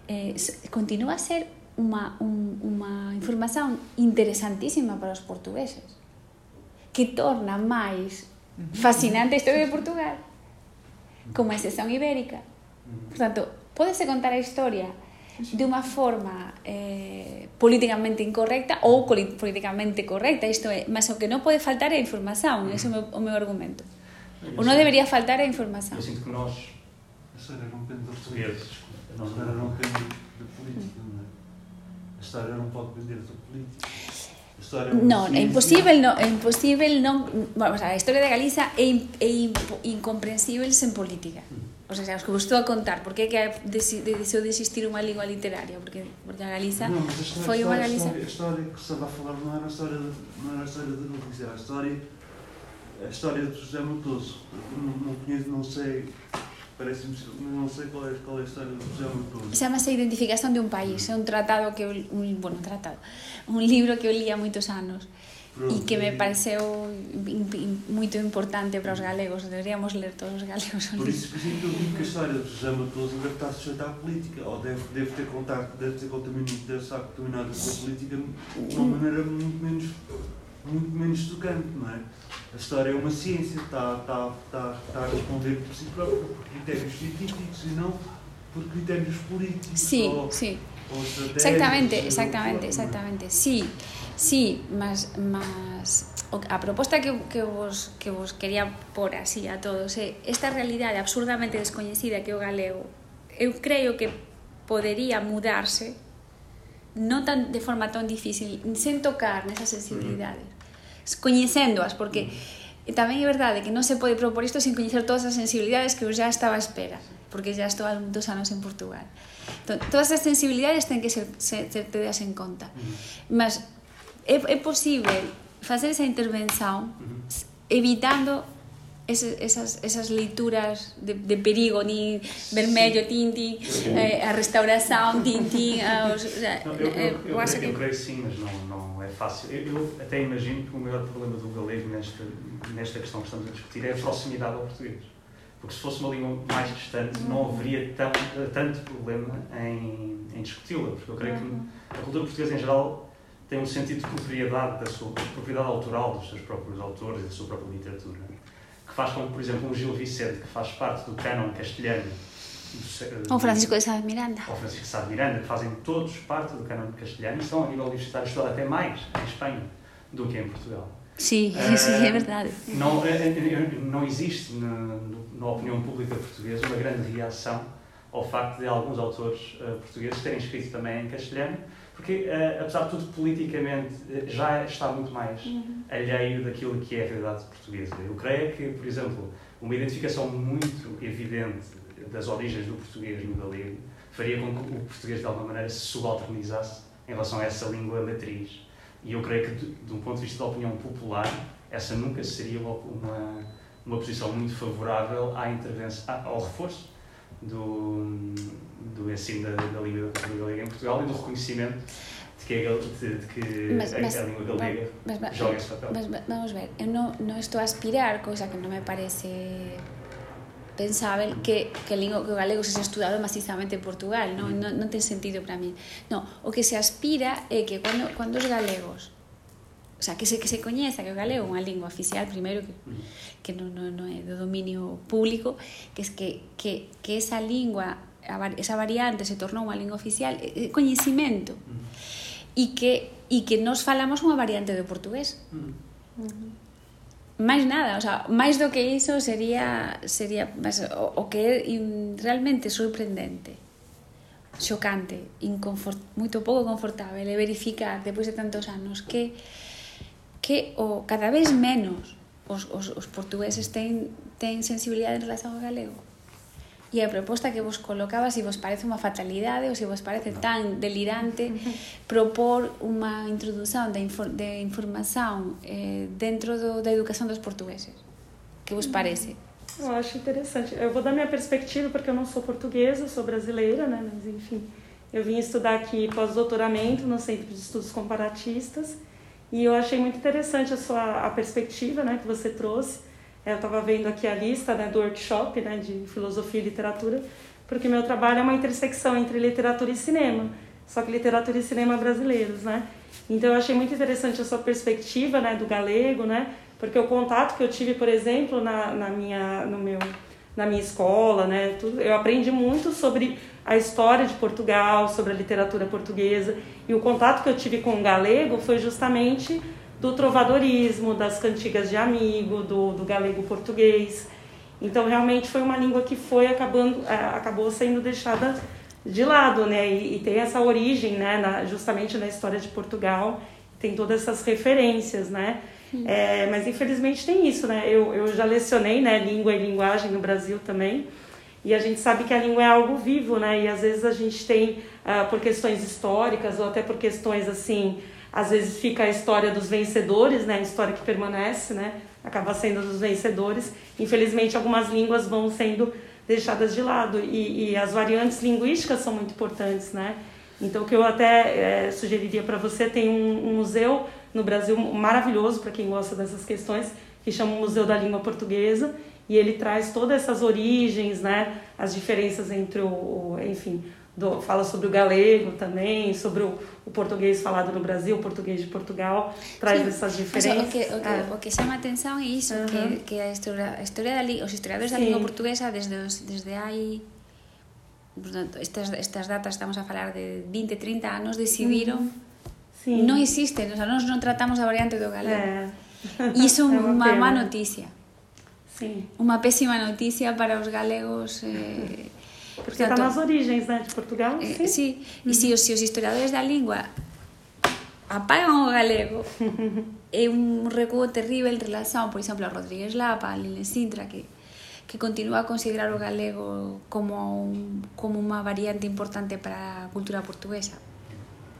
eh, continúa a ser unha, un, unha información interesantísima para os portugueses que torna máis fascinante historia de Portugal como excepción ibérica por tanto, podese contar a historia de unha forma eh, políticamente incorrecta ou políticamente correcta. Isto é, mas o que non pode faltar é a información ese é o meu, o meu argumento. O non debería faltar a información. eu sinto que nós a história depende dos portugueses. A história non depende da política, é? A história non pode depender Non, é imposible, non, é imposible non, vamos a, a historia de Galiza é, é incomprensível sen política. O sea, os que vos estou a contar, porque é que desistiu de existir unha lingua literaria, porque porque a Galiza non, foi unha Galiza. A história que se vai falar non era a história de, non era a história de Galiza, a história a história de José Matoso. Non, non conheço, non sei parece non sei qual é, qual é a historia do Matoso. Chama-se Identificación de un país, é un tratado que eu, un, bueno, tratado, un libro que eu li há moitos anos e que me pareceu muito importante para os galegos. Deveríamos ler todos os galegos. Por isso, por isso eu digo que a história de José Matoso deve estar sujeita à política, ou deve, deve ter contato, deve ter contaminado, deve estar contaminado com a política de uma maneira muito menos, muito menos tocante, não é? A história é uma ciência, está, está, está, está a responder por si própria, por critérios científicos e não por critérios políticos. Sim, ou, sim. Ou exactamente, exactamente, exactamente. Sí, Sí, mas, mas a proposta que, que, vos, que vos quería por así a todos é esta realidade absurdamente descoñecida que o galego eu creo que podería mudarse non tan, de forma tan difícil sen tocar nesas sensibilidades coñecéndoas, porque tamén é verdade que non se pode propor isto sen coñecer todas as sensibilidades que eu já estaba a espera, porque já estou há dos anos en Portugal. Entón, todas as sensibilidades ten que ser, ser, ser tedas en conta. Mas é, é posible facer esa intervención evitando ese, esas, esas leituras de, de perigo, ni vermello, tinti, eh, a restauração, tinti, os, o sea, não, eu, eu, eu, eu, creio, eu creio sim, mas não, não é fácil. Eu, até imagino que o maior problema do galego nesta, nesta questão que estamos a discutir é a proximidade ao português. Porque se fosse uma língua mais distante, não haveria tão, tanto problema em, em discuti-la. Porque eu creio que a cultura portuguesa, em geral, tem um sentido de propriedade, da sua de propriedade autoral dos seus próprios autores e da sua própria literatura, que faz com que, por exemplo, um Gil Vicente, que faz parte do cânon castelhano, ou Francisco de Sá de Miranda. Ou Francisco de Sá de Miranda, que fazem todos parte do cânon castelhano e estão a nível universitário estudar até mais em Espanha do que em Portugal. Sim, isso é verdade. Não, não existe na, na opinião pública portuguesa uma grande reação ao facto de alguns autores uh, portugueses terem escrito também em castelhano porque, uh, apesar de tudo, politicamente uh, já está muito mais uhum. alheio daquilo que é a realidade portuguesa. Eu creio que, por exemplo, uma identificação muito evidente das origens do português no galego faria com que o português, de alguma maneira, se subalternizasse em relação a essa língua matriz. E eu creio que, de, de um ponto de vista da opinião popular, essa nunca seria uma, uma, uma posição muito favorável à intervenção, ao reforço do, do ensino da, da, língua, da língua galega em Portugal e do reconhecimento de que, é, de, de que mas, a, mas, a língua galega mas, mas, joga esse papel. Mas, vamos ver, eu não, não estou a aspirar, coisa que não me parece pensável que, que, o lingua, que o galego seja estudado macizamente en Portugal, non, mm. non, non ten sentido para mí. Non, o que se aspira é que cando, cando os galegos o sea, que se, que se coñeza que o galego é unha lingua oficial primeiro que, mm. que non, non, non é do dominio público que es que, que, que esa lingua esa variante se tornou unha lingua oficial é coñecimento mm. e que e que nos falamos unha variante do portugués. Mm. Máis nada, o sea, máis do que iso sería sería mas, o, o que é realmente sorprendente xocante, inconfort, moito pouco confortável e verificar depois de tantos anos que que o cada vez menos os, os, os portugueses ten, ten sensibilidade en relación ao galego. E a proposta que vos colocaba, se vos parece unha fatalidade ou se vos parece tan delirante propor unha introdución de, infor, de información eh, dentro do, da educação dos portugueses. Que vos parece? Eu acho interessante. Eu vou dar minha perspectiva porque eu não sou portuguesa, sou brasileira, né? Mas enfim, eu vim estudar aqui pós-doutoramento no Centro de Estudos Comparatistas e eu achei muito interessante a sua a perspectiva né, que você trouxe. É, eu estava vendo aqui a lista né, do workshop né, de filosofia e literatura, porque meu trabalho é uma intersecção entre literatura e cinema, só que literatura e cinema brasileiros, né? Então eu achei muito interessante a sua perspectiva né, do galego, né? Porque o contato que eu tive, por exemplo, na, na, minha, no meu, na minha escola, né? Tudo, eu aprendi muito sobre a história de Portugal, sobre a literatura portuguesa. E o contato que eu tive com o galego foi justamente do trovadorismo, das cantigas de amigo, do, do galego português. Então, realmente foi uma língua que foi acabando, é, acabou sendo deixada de lado, né? E, e tem essa origem, né? Na, justamente na história de Portugal, tem todas essas referências, né? É, mas infelizmente tem isso, né? Eu, eu já lecionei, né? Língua e linguagem no Brasil também. E a gente sabe que a língua é algo vivo, né? E às vezes a gente tem, uh, por questões históricas ou até por questões assim, às vezes fica a história dos vencedores, né? A história que permanece, né? Acaba sendo dos vencedores. Infelizmente, algumas línguas vão sendo deixadas de lado e, e as variantes linguísticas são muito importantes, né? Então, o que eu até é, sugeriria para você tem um, um museu no Brasil maravilhoso para quem gosta dessas questões, que chama o Museu da Língua Portuguesa, e ele traz todas essas origens, né, as diferenças entre o, o enfim, do, fala sobre o galego também, sobre o, o, português falado no Brasil, o português de Portugal, traz sí. essas diferenças. O que, o, que, ah. o que chama atenção é isso, uh -huh. que, que a historia, a historia da, os historiadores sí. da língua portuguesa desde, os, desde portanto, estas, estas datas estamos a falar de 20, 30 anos decidiron uh -huh. sí. non existen, o sea, nós non tratamos a variante do galego. Eh. E iso é unha má noticia. Sí. Unha pésima noticia para os galegos eh, Porque está nas origens né, de Portugal. Eh, sim. sim. E se os, se os historiadores da língua apagan o galego é un recuo terrible en relación, por exemplo, a Rodríguez Lapa, a Lile Sintra, que, que continúa a considerar o galego como, un, como unha variante importante para a cultura portuguesa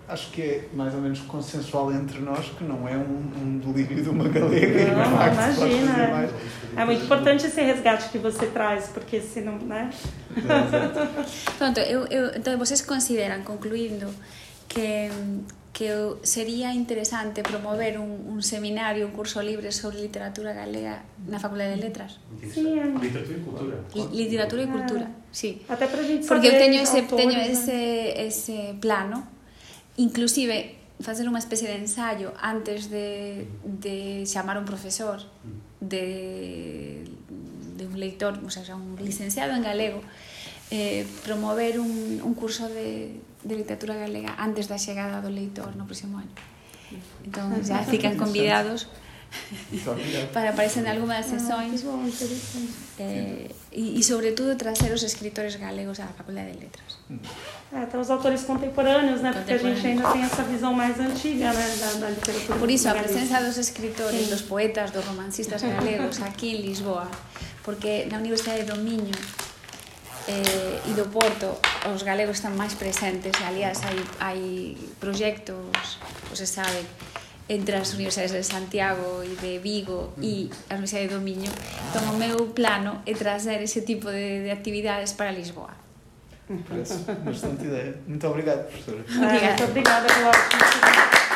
acho que é mais ou menos consensual entre nós que não é um, um delírio de uma galega. Não, não imagina. Mais. É muito importante esse resgate que você traz, porque senão, né? Pronto, eu, eu, então vocês consideram, concluindo, que que sería interesante promover un, un seminario, un curso libre sobre literatura galega na Facultade de Letras. Sí, literatura e cultura. Literatura e cultura, sí. Até pra gente Porque eu teño autores, teño ese, ese plano inclusive facer unha especie de ensaio antes de, de chamar un profesor de, de un leitor, o sea, un licenciado en galego, eh, promover un, un curso de, de literatura galega antes da chegada do leitor no próximo ano. Entón, xa fican convidados para aparecer en algunhas sesións eh, e, e sobretudo trazer os escritores galegos á Faculdade de Letras é, até ah, os autores contemporâneos, né? Porque a gente ainda tem essa visão mais antiga, né? Da, da literatura. Por isso, a presença dos escritores, Sim. dos poetas, dos romancistas galegos aquí en Lisboa, porque na Universidade do Miño eh, e do Porto os galegos están máis presentes, aliás, hai, hai proxectos, o se sabe, entre as universidades de Santiago e de Vigo e a Universidade do Miño entón o meu plano é trazer ese tipo de, de actividades para Lisboa Parece bastante ideia. Muito obrigado, professora. Obrigada. Muito obrigada pela